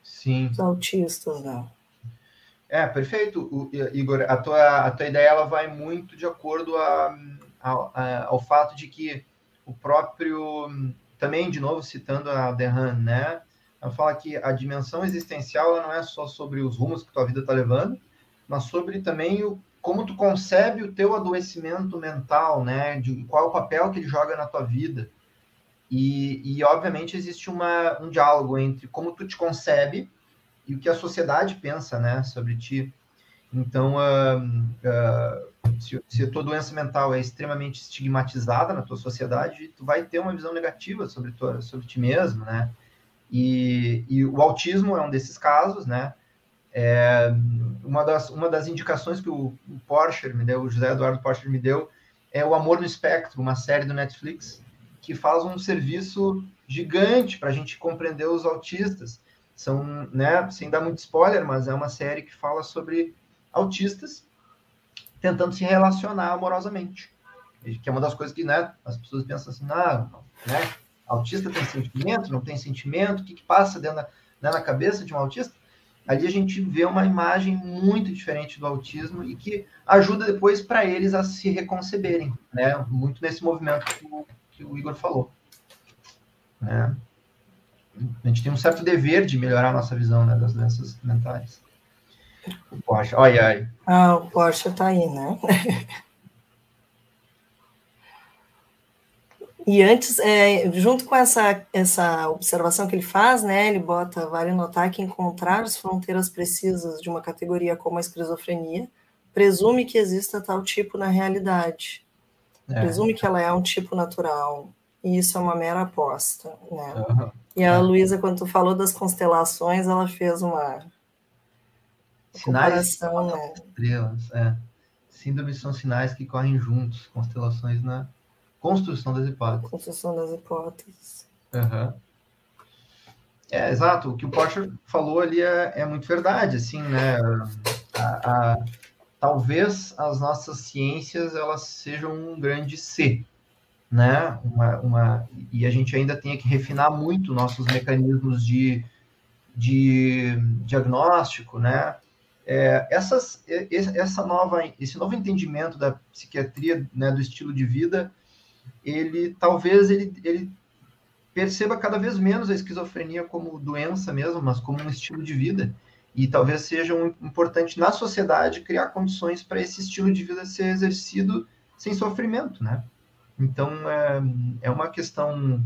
Sim. dos autistas, né? É, perfeito, o, Igor. A tua, a tua ideia ela vai muito de acordo a, a, a, ao fato de que o próprio, também de novo citando a Dehan, né? Ela fala que a dimensão existencial ela não é só sobre os rumos que tua vida está levando, mas sobre também o, como tu concebe o teu adoecimento mental, né? De qual é o papel que ele joga na tua vida. E, e obviamente existe uma, um diálogo entre como tu te concebe e o que a sociedade pensa, né, sobre ti. Então, uh, uh, se, se a tua doença mental é extremamente estigmatizada na tua sociedade, tu vai ter uma visão negativa sobre, tua, sobre ti mesmo, né? E, e o autismo é um desses casos, né? É, uma, das, uma das indicações que o, o Porsche me deu, o José Eduardo Porsche me deu, é o Amor no Espectro, uma série do Netflix que faz um serviço gigante para a gente compreender os autistas. São, né, sem dar muito spoiler, mas é uma série que fala sobre autistas tentando se relacionar amorosamente. Que é uma das coisas que, né, as pessoas pensam assim, ah, né, autista tem sentimento, não tem sentimento, o que, que passa dentro da, né, na cabeça de um autista? Ali a gente vê uma imagem muito diferente do autismo e que ajuda depois para eles a se reconceberem, né? Muito nesse movimento que o, que o Igor falou. Né? A gente tem um certo dever de melhorar a nossa visão né, das doenças mentais. O Porsche, olha aí. Ah, o Porsche está aí, né? E antes, é, junto com essa, essa observação que ele faz, né, ele bota, vale notar que encontrar as fronteiras precisas de uma categoria como a esquizofrenia presume que exista tal tipo na realidade. É. Presume que ela é um tipo natural. E isso é uma mera aposta. Né? Uhum. E a é. Luísa, quando tu falou das constelações, ela fez uma. Sinais né? estrelas, é. Síndromes são sinais que correm juntos, constelações na Construção das hipóteses. Construção das hipóteses. Uhum. É, exato. O que o Porsche falou ali é, é muito verdade, assim, né? A, a, talvez as nossas ciências elas sejam um grande C, né? Uma, uma, e a gente ainda tem que refinar muito nossos mecanismos de, de diagnóstico, né? É, essas, essa nova, esse novo entendimento da psiquiatria, né, do estilo de vida, ele talvez ele, ele perceba cada vez menos a esquizofrenia como doença mesmo, mas como um estilo de vida. E talvez seja um, importante na sociedade criar condições para esse estilo de vida ser exercido sem sofrimento, né? Então, é, é uma questão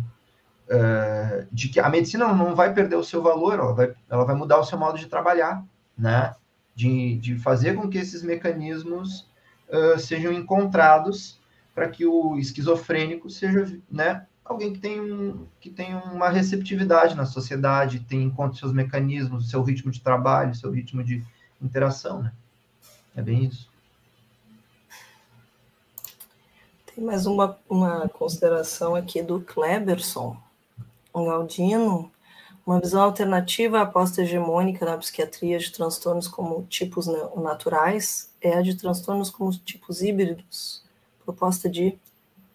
é, de que a medicina não vai perder o seu valor, ela vai, ela vai mudar o seu modo de trabalhar, né? De, de fazer com que esses mecanismos uh, sejam encontrados para que o esquizofrênico seja, né, alguém que tem, um, que tem uma receptividade na sociedade, tem em conta seus mecanismos, seu ritmo de trabalho, seu ritmo de interação, né? É bem isso. Tem mais uma, uma consideração aqui do Kleberson, um Galdino, uma visão alternativa à aposta hegemônica na psiquiatria de transtornos como tipos naturais é a de transtornos como tipos híbridos, proposta de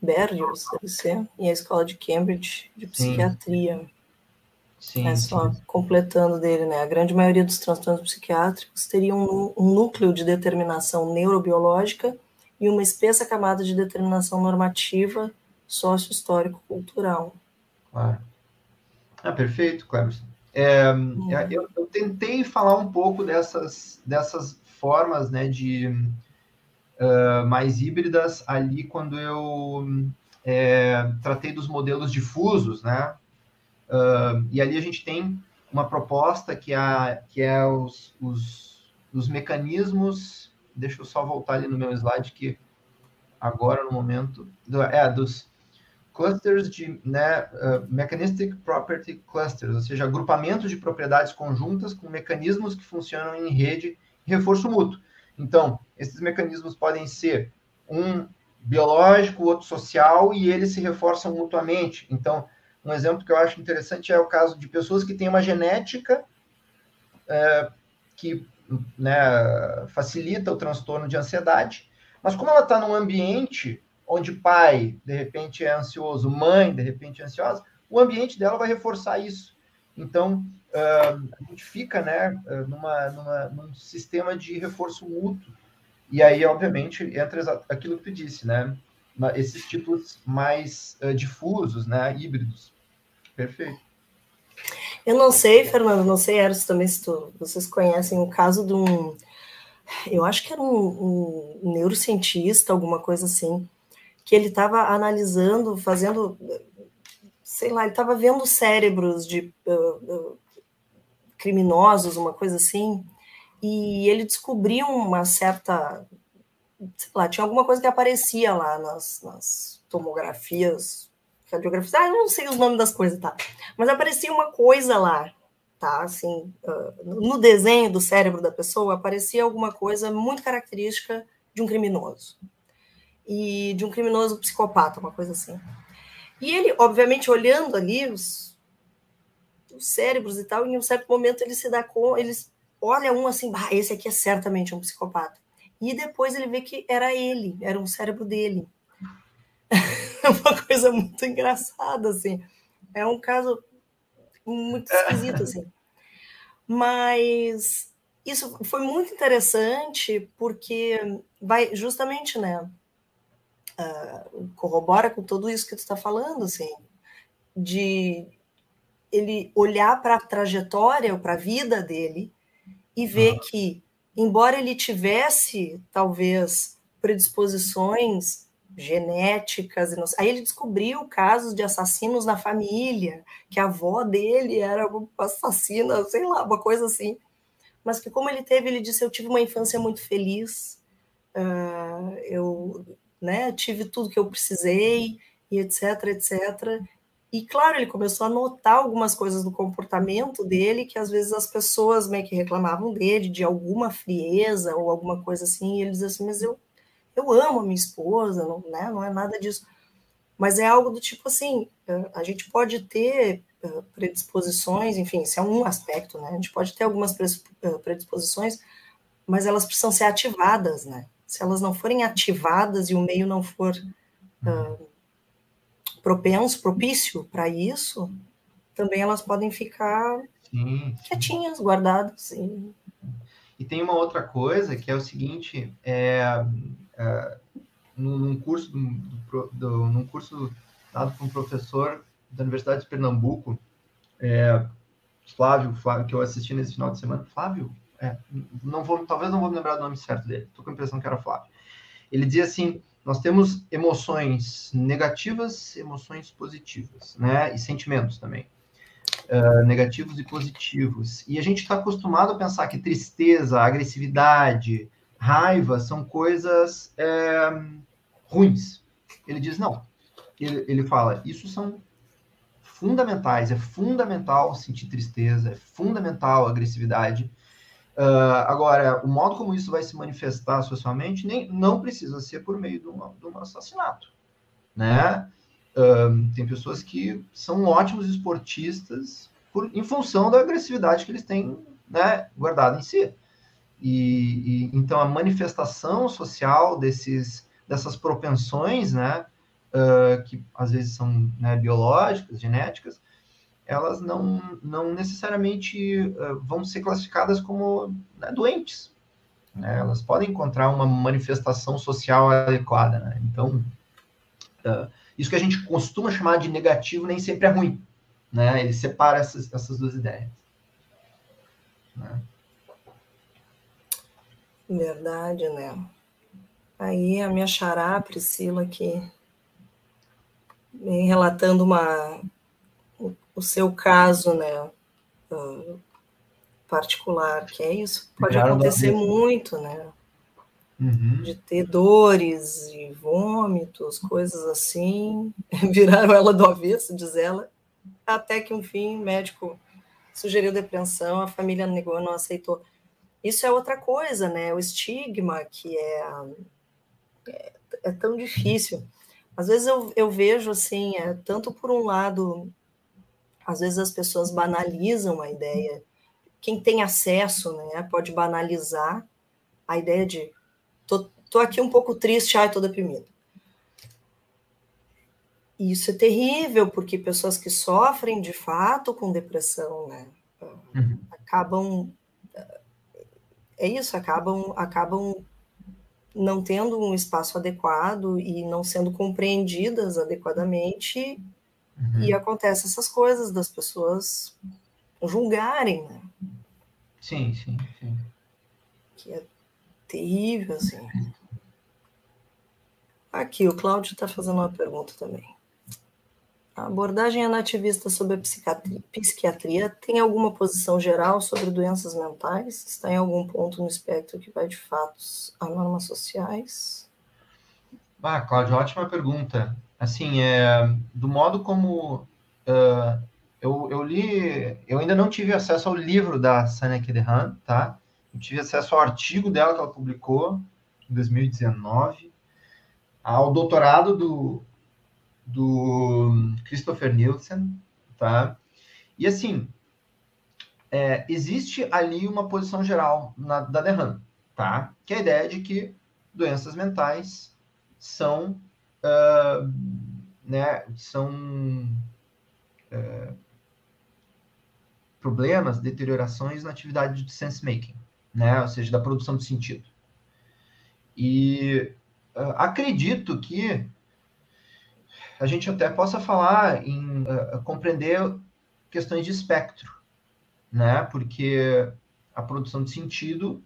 Berrios, deve ser, e a Escola de Cambridge de Psiquiatria. Sim, é só sim. completando dele, né? A grande maioria dos transtornos psiquiátricos teriam um, um núcleo de determinação neurobiológica e uma espessa camada de determinação normativa sócio-histórico-cultural. Claro. Ah, perfeito, Cleberson. É, hum. eu, eu, tentei falar um pouco dessas, dessas formas né, de, uh, mais híbridas ali quando eu é, tratei dos modelos difusos, né? Uh, e ali a gente tem uma proposta que, a, que é os, os, os mecanismos. Deixa eu só voltar ali no meu slide que agora no momento do, é dos clusters de né, uh, mechanistic property clusters, ou seja, agrupamentos de propriedades conjuntas com mecanismos que funcionam em rede reforço mútuo. Então, esses mecanismos podem ser um biológico, outro social, e eles se reforçam mutuamente. Então, um exemplo que eu acho interessante é o caso de pessoas que têm uma genética é, que né, facilita o transtorno de ansiedade, mas como ela está num ambiente onde pai, de repente, é ansioso, mãe, de repente, é ansiosa, o ambiente dela vai reforçar isso. Então, a gente fica né, numa, numa, num sistema de reforço mútuo. E aí, obviamente, entra aquilo que tu disse, né? Esses tipos mais uh, difusos, né? Híbridos. Perfeito. Eu não sei, Fernando, não sei, Eros, também se tu, vocês conhecem o caso de um. Eu acho que era um, um neurocientista, alguma coisa assim, que ele estava analisando, fazendo, sei lá, ele estava vendo cérebros de uh, uh, criminosos, uma coisa assim, e ele descobriu uma certa, sei lá, tinha alguma coisa que aparecia lá nas, nas tomografias, radiografias, ah, eu não sei os nomes das coisas, tá? Mas aparecia uma coisa lá, tá? Assim, uh, no desenho do cérebro da pessoa aparecia alguma coisa muito característica de um criminoso e de um criminoso psicopata, uma coisa assim. E ele, obviamente, olhando ali os, os cérebros e tal, em um certo momento ele se dá com, eles olha um assim, bah, esse aqui é certamente um psicopata. E depois ele vê que era ele, era um cérebro dele. É uma coisa muito engraçada, assim. É um caso muito esquisito, assim. Mas isso foi muito interessante porque vai justamente, né? uh, corrobora com tudo isso que tu está falando, assim, de ele olhar para a trajetória, para a vida dele e ver uhum. que, embora ele tivesse talvez predisposições genéticas, aí ele descobriu casos de assassinos na família, que a avó dele era uma assassina, sei lá, uma coisa assim. Mas que como ele teve, ele disse, eu tive uma infância muito feliz, uh, eu né? Tive tudo que eu precisei e etc, etc. E claro, ele começou a notar algumas coisas do comportamento dele que às vezes as pessoas meio que reclamavam dele de alguma frieza ou alguma coisa assim, e ele dizia assim: "Mas eu eu amo a minha esposa, não, né? Não é nada disso". Mas é algo do tipo assim, a gente pode ter predisposições, enfim, isso é um aspecto, né? A gente pode ter algumas predisposições, mas elas precisam ser ativadas, né? se elas não forem ativadas e o meio não for uh, propenso, propício para isso, também elas podem ficar sim, quietinhas, guardadas. E... e tem uma outra coisa que é o seguinte, é, é num curso do, do, num curso dado por um professor da Universidade de Pernambuco, é, Flávio, Flávio, que eu assisti nesse final de semana, Flávio, é, não vou, talvez não vou me lembrar do nome certo dele. Estou com a impressão que era Flávio. Ele dizia assim: nós temos emoções negativas, emoções positivas, né? E sentimentos também. Uh, negativos e positivos. E a gente está acostumado a pensar que tristeza, agressividade, raiva são coisas é, ruins. Ele diz: não. Ele, ele fala: isso são fundamentais. É fundamental sentir tristeza, é fundamental agressividade Uh, agora, o modo como isso vai se manifestar socialmente nem, não precisa ser por meio de um, de um assassinato, né? Uh, tem pessoas que são ótimos esportistas por, em função da agressividade que eles têm né, guardada em si. E, e, então a manifestação social desses, dessas propensões, né, uh, que às vezes são né, biológicas, genéticas, elas não, não necessariamente uh, vão ser classificadas como né, doentes. Né? Elas podem encontrar uma manifestação social adequada. Né? Então, uh, isso que a gente costuma chamar de negativo nem sempre é ruim. Né? Ele separa essas, essas duas ideias. Né? Verdade, né? Aí a minha xará, Priscila, aqui, vem relatando uma, o seu caso, né? uh, particular, que é isso. Pode acontecer muito, né? Uhum. De ter dores e vômitos, coisas assim. Viraram ela do avesso, diz ela. Até que, enfim, o médico sugeriu depressão, a família negou, não aceitou. Isso é outra coisa, né? O estigma que é, é, é tão difícil. Às vezes eu, eu vejo assim, é, tanto por um lado, às vezes as pessoas banalizam a ideia, quem tem acesso, né, pode banalizar a ideia de tô, tô aqui um pouco triste, ai, tô deprimido. E isso é terrível, porque pessoas que sofrem de fato com depressão, né, uhum. acabam é isso, acabam acabam não tendo um espaço adequado e não sendo compreendidas adequadamente, uhum. e acontece essas coisas das pessoas julgarem, né? Sim, sim, sim. Que é terrível, assim. Aqui, o Cláudio está fazendo uma pergunta também. A abordagem anativista sobre a psiquiatria, psiquiatria tem alguma posição geral sobre doenças mentais? Está em algum ponto no espectro que vai de fatos a normas sociais? Ah, Cláudio, ótima pergunta. Assim, é, do modo como uh, eu, eu li, eu ainda não tive acesso ao livro da Sania Kedehan, tá? Eu tive acesso ao artigo dela que ela publicou em 2019, ao doutorado do do Christopher Nielsen, tá? E assim, é, existe ali uma posição geral na, da Derham, tá? Que é a ideia de que doenças mentais são, uh, né, são uh, problemas, deteriorações na atividade de sense making, né? Ou seja, da produção de sentido. E uh, acredito que a gente até possa falar em uh, compreender questões de espectro, né? Porque a produção de sentido,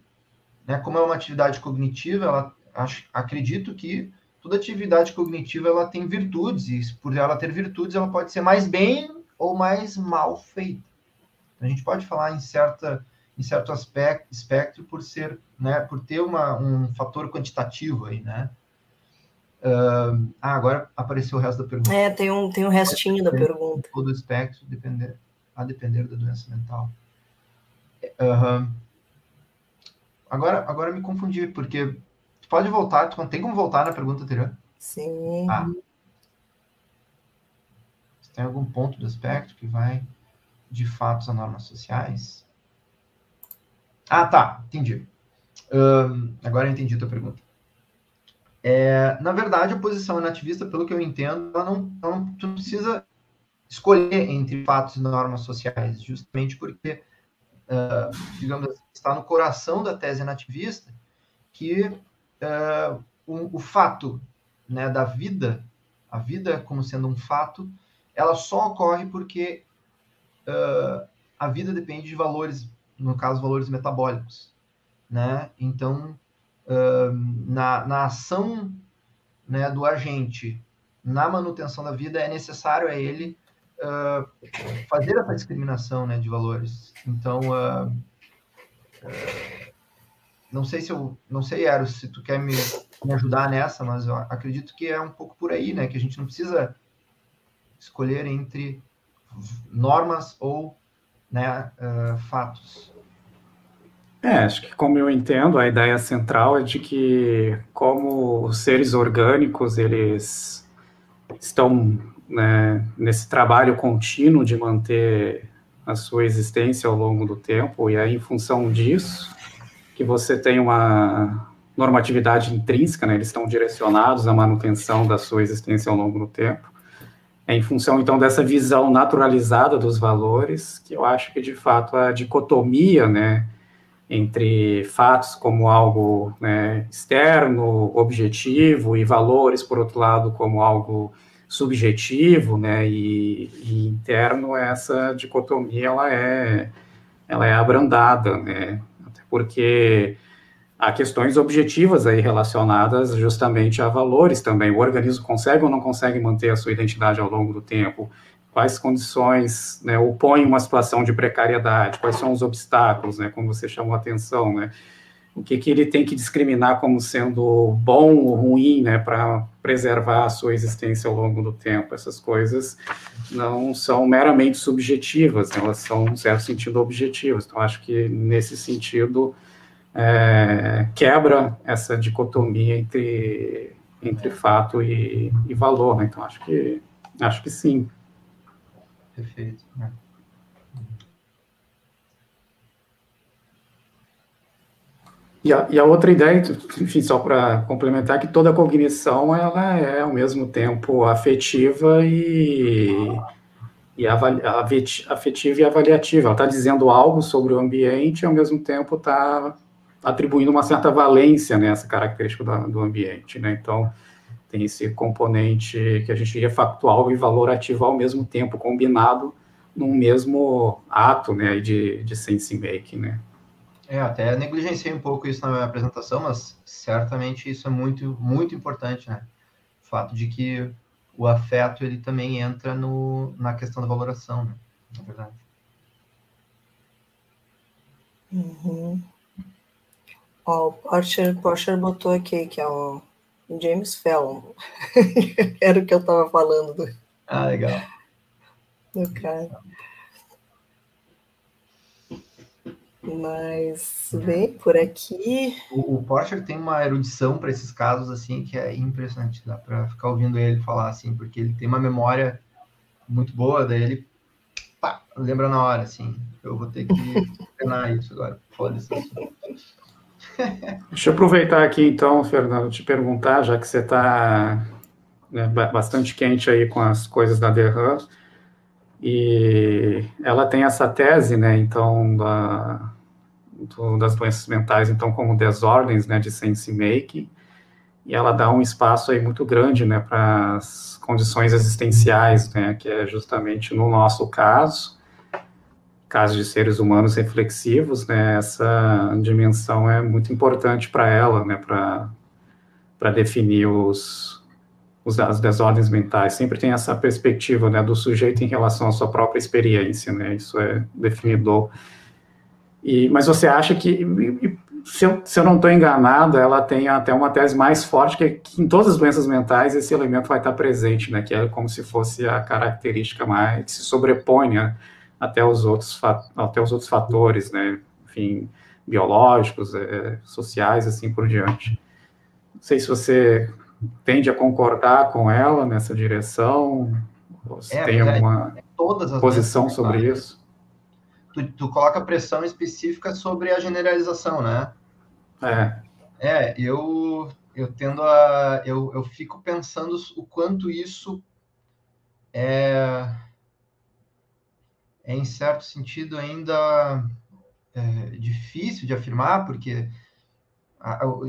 né, como é uma atividade cognitiva, ela acho, acredito que toda atividade cognitiva ela tem virtudes e por ela ter virtudes, ela pode ser mais bem ou mais mal feita. A gente pode falar em certa em certo aspecto espectro por ser, né, por ter uma, um fator quantitativo aí, né? Uh, ah, agora apareceu o resto da pergunta. É, tem um, tem um restinho da pergunta. Todo o espectro depender, a depender da doença mental. Uh, agora, agora me confundi, porque pode voltar, tu tem como voltar na pergunta anterior? Sim. Ah. tem algum ponto do espectro que vai de fatos a normas sociais? Ah, tá, entendi. Uh, agora eu entendi a tua pergunta. É, na verdade, a posição nativista, pelo que eu entendo, ela não, não, tu não precisa escolher entre fatos e normas sociais, justamente porque, uh, digamos assim, está no coração da tese nativista que uh, o, o, fato né, da vida, a vida como sendo um fato, ela só ocorre porque uh, a vida depende de valores, no caso, valores metabólicos, né? Então, na, na ação né, do agente na manutenção da vida, é necessário a ele uh, fazer essa discriminação né, de valores. Então, uh, uh, não sei se eu, não sei, Eros, se tu quer me, me ajudar nessa, mas eu acredito que é um pouco por aí, né, que a gente não precisa escolher entre normas ou né, fatos. É, acho que como eu entendo, a ideia central é de que como os seres orgânicos, eles estão né, nesse trabalho contínuo de manter a sua existência ao longo do tempo, e aí em função disso, que você tem uma normatividade intrínseca, né, eles estão direcionados à manutenção da sua existência ao longo do tempo, é em função, então, dessa visão naturalizada dos valores, que eu acho que, de fato, a dicotomia, né, entre fatos como algo né, externo, objetivo, e valores, por outro lado, como algo subjetivo né, e, e interno, essa dicotomia ela é, ela é abrandada, né, porque há questões objetivas aí relacionadas justamente a valores também. O organismo consegue ou não consegue manter a sua identidade ao longo do tempo? quais condições né, opõem uma situação de precariedade, quais são os obstáculos, né, como você chamou a atenção, né, o que, que ele tem que discriminar como sendo bom ou ruim, né, para preservar a sua existência ao longo do tempo. Essas coisas não são meramente subjetivas, elas são, em certo sentido, objetivas. Então, acho que, nesse sentido, é, quebra essa dicotomia entre, entre fato e, e valor. Né? Então, acho que, acho que sim. Perfeito. E a, e a, outra ideia, enfim, só para complementar, é que toda cognição ela é ao mesmo tempo afetiva e, e afetiva e avaliativa. Ela está dizendo algo sobre o ambiente e ao mesmo tempo está atribuindo uma certa valência nessa característica do, do ambiente. Né? Então, tem esse componente que a gente diria factual e valorativo ao mesmo tempo, combinado num mesmo ato né, de, de sense making. Né? É, até negligenciei um pouco isso na minha apresentação, mas certamente isso é muito, muito importante, né? O fato de que o afeto ele também entra no, na questão da valoração, né? Na verdade. Uhum. Ó, o Porcher, Porcher botou aqui que é o James Fallon. Era o que eu estava falando do. Ah, legal. Do cara. Mas vem por aqui. O, o Porcher tem uma erudição para esses casos assim que é impressionante, dá para ficar ouvindo ele falar assim, porque ele tem uma memória muito boa, daí ele pá, lembra na hora assim. Eu vou ter que treinar isso agora. Foda-se. Deixa eu aproveitar aqui então, Fernando, te perguntar, já que você está né, bastante quente aí com as coisas da Derram, e ela tem essa tese, né, então, da, do, das doenças mentais, então, como desordens, né, de sense making, e ela dá um espaço aí muito grande, né, para as condições existenciais, né, que é justamente no nosso caso, caso de seres humanos reflexivos, né, essa dimensão é muito importante para ela, né, para definir os, as desordens mentais, sempre tem essa perspectiva né, do sujeito em relação à sua própria experiência, né, isso é definidor. E, mas você acha que, se eu, se eu não estou enganado, ela tem até uma tese mais forte, que, que, em todas as doenças mentais esse elemento vai estar presente, né, que é como se fosse a característica mais, que se sobrepõe né, até, os outros, até os outros fatores, né, enfim, biológicos, é, sociais, assim por diante. Não sei se você tende a concordar com ela nessa direção? Você é, tem alguma é, posição sobre isso? Tu, tu, coloca pressão específica sobre a generalização, né? É. É, eu, eu tendo a. Eu, eu fico pensando o quanto isso é, é em certo sentido, ainda é, difícil de afirmar, porque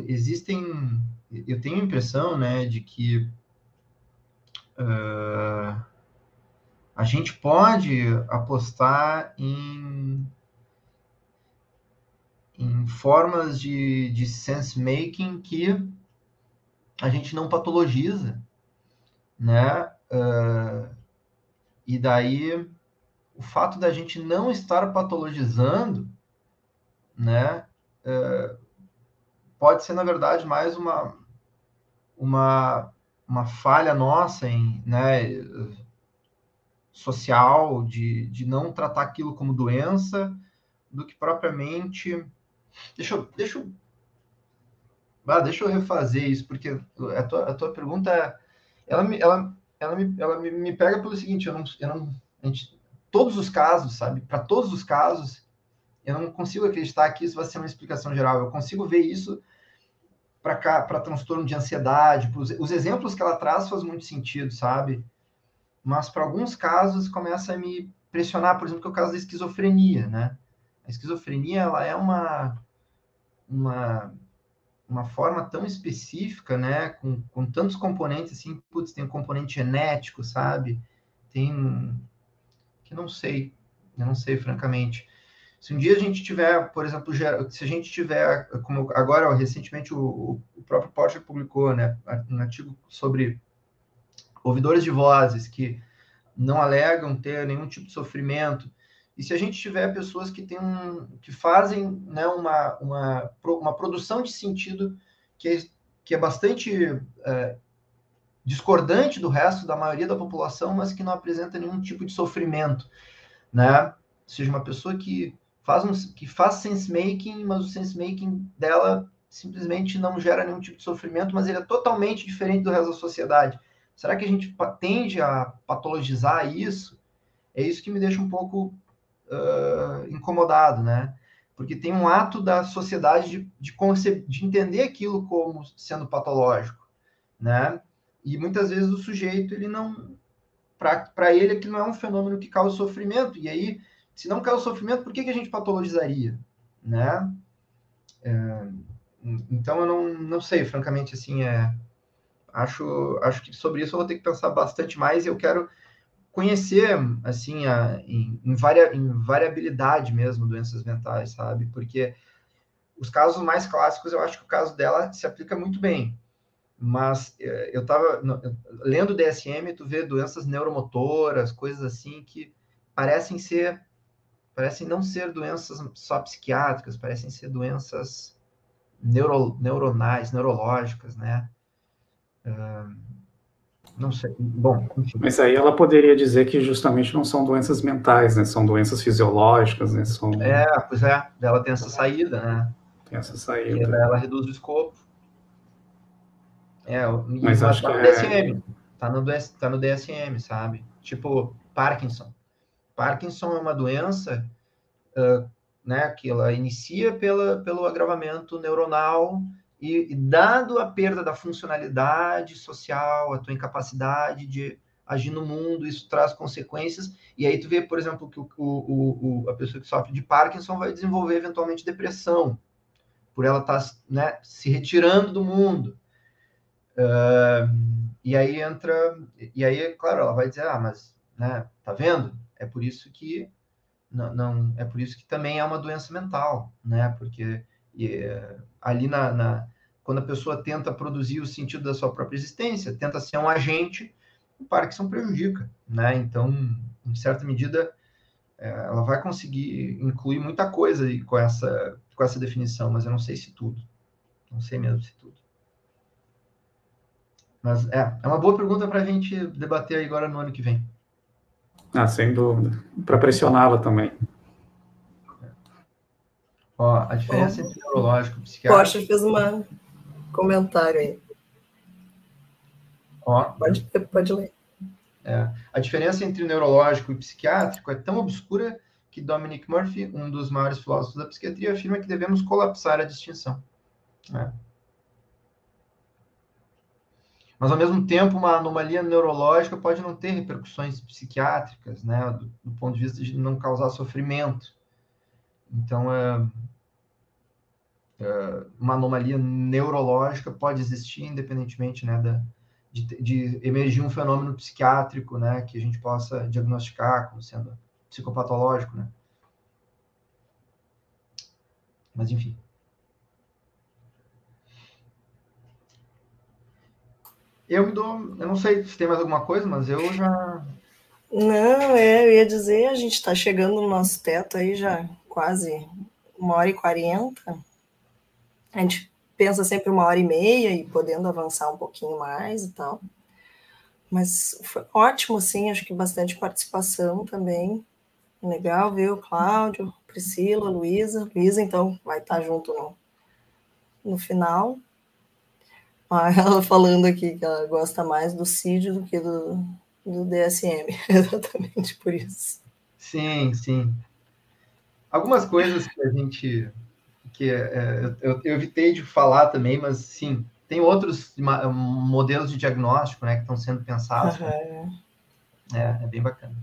existem eu tenho a impressão, né, de que uh, a gente pode apostar em, em formas de, de sense-making que a gente não patologiza, né? Uh, e daí o fato da gente não estar patologizando, né? Uh, pode ser, na verdade, mais uma, uma, uma falha nossa em, né, social de, de não tratar aquilo como doença do que propriamente. Deixa eu, deixa eu, ah, deixa eu refazer isso, porque a tua, a tua pergunta ela me, ela, ela me, ela me, me pega pelo seguinte: eu não, eu não, gente, todos os casos, sabe? Para todos os casos, eu não consigo acreditar que isso vai ser uma explicação geral. Eu consigo ver isso para transtorno de ansiedade. Pros, os exemplos que ela traz faz muito sentido, sabe? Mas para alguns casos começa a me pressionar, por exemplo, que é o caso da esquizofrenia, né? A esquizofrenia ela é uma uma uma forma tão específica, né, com, com tantos componentes assim, putz, tem um componente genético, sabe? Tem que não sei, eu não sei francamente. Se um dia a gente tiver, por exemplo, se a gente tiver, como agora recentemente o, o próprio Porsche publicou, né, um artigo sobre ouvidores de vozes que não alegam ter nenhum tipo de sofrimento. E se a gente tiver pessoas que têm um, que fazem né, uma, uma, uma produção de sentido que é, que é bastante é, discordante do resto da maioria da população, mas que não apresenta nenhum tipo de sofrimento, né? Ou seja, uma pessoa que faz um, que faz sense making, mas o sense making dela simplesmente não gera nenhum tipo de sofrimento, mas ele é totalmente diferente do resto da sociedade. Será que a gente tende a patologizar isso? É isso que me deixa um pouco uh, incomodado, né? Porque tem um ato da sociedade de, de, de entender aquilo como sendo patológico, né? E muitas vezes o sujeito, ele não. Para ele, aquilo não é um fenômeno que causa sofrimento. E aí, se não causa sofrimento, por que, que a gente patologizaria? Né? É, então, eu não, não sei, francamente, assim, é, acho, acho que sobre isso eu vou ter que pensar bastante mais eu quero conhecer, assim, a, em, em, varia, em variabilidade mesmo, doenças mentais, sabe? Porque os casos mais clássicos, eu acho que o caso dela se aplica muito bem. Mas eh, eu estava lendo DSM, tu vê doenças neuromotoras, coisas assim que parecem ser, parecem não ser doenças só psiquiátricas, parecem ser doenças neuro, neuronais, neurológicas, né? Uh, não sei. Bom, enfim. Mas aí ela poderia dizer que justamente não são doenças mentais, né? São doenças fisiológicas, né? São... É, pois é. Ela tem essa saída, né? Tem essa saída. Ela, ela reduz o escopo. É, mas acho tá que no é... DSM. Tá no, tá no DSM, sabe? Tipo, Parkinson. Parkinson é uma doença uh, né, que ela inicia pela, pelo agravamento neuronal e, e, dado a perda da funcionalidade social, a tua incapacidade de agir no mundo, isso traz consequências. E aí tu vê, por exemplo, que o, o, o a pessoa que sofre de Parkinson vai desenvolver eventualmente depressão, por ela estar tá, né, se retirando do mundo. Uh, e aí entra, e aí, claro, ela vai dizer, ah, mas, né, tá vendo? É por isso que não, não é por isso que também é uma doença mental, né? Porque e, ali na, na, quando a pessoa tenta produzir o sentido da sua própria existência, tenta ser um agente, o Parkinson prejudica, né? Então, em certa medida, é, ela vai conseguir incluir muita coisa com essa com essa definição, mas eu não sei se tudo, não sei mesmo se tudo. Mas é, é uma boa pergunta para a gente debater agora no ano que vem. Ah, sem dúvida. Para pressioná-la também. Ó, a diferença entre neurológico e psiquiátrico. Poxa, fez um comentário aí. Ó, pode, pode ler. É, a diferença entre neurológico e psiquiátrico é tão obscura que Dominic Murphy, um dos maiores filósofos da psiquiatria, afirma que devemos colapsar a distinção. É. Mas, ao mesmo tempo, uma anomalia neurológica pode não ter repercussões psiquiátricas, né, do, do ponto de vista de não causar sofrimento. Então, é, é, uma anomalia neurológica pode existir, independentemente né, da, de, de, emergir um fenômeno psiquiátrico, né, que a gente possa diagnosticar como sendo psicopatológico, né. Mas, enfim. Eu me dou, eu não sei se tem mais alguma coisa, mas eu já. Não, é, eu ia dizer, a gente está chegando no nosso teto aí já quase uma hora e quarenta. A gente pensa sempre uma hora e meia e podendo avançar um pouquinho mais e tal. Mas foi ótimo, assim, acho que bastante participação também. Legal ver o Cláudio, Priscila, Luísa. Luísa, então, vai estar junto no, no final. Ela falando aqui que ela gosta mais do CID do que do, do DSM, exatamente por isso. Sim, sim. Algumas coisas que a gente. Que é, eu, eu evitei de falar também, mas sim, tem outros modelos de diagnóstico né, que estão sendo pensados. Uhum. É, é bem bacana.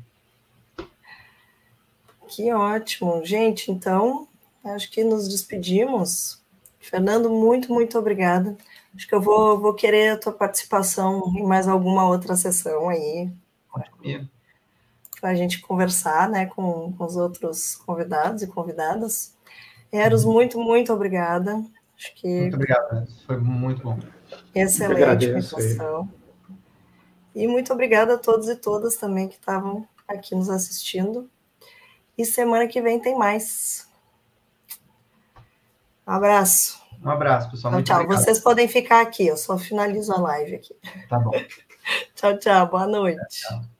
Que ótimo. Gente, então, acho que nos despedimos. Fernando, muito, muito obrigada. Acho que eu vou, vou querer a tua participação em mais alguma outra sessão aí. Para a gente conversar né, com, com os outros convidados e convidadas. Eros, muito, muito obrigada. Acho que... Muito obrigada, foi muito bom. Excelente discussão. E muito obrigada a todos e todas também que estavam aqui nos assistindo. E semana que vem tem mais. Um abraço. Um abraço, pessoal. Então, tchau. Obrigado. Vocês podem ficar aqui, eu só finalizo a live aqui. Tá bom. tchau, tchau. Boa noite. Tchau.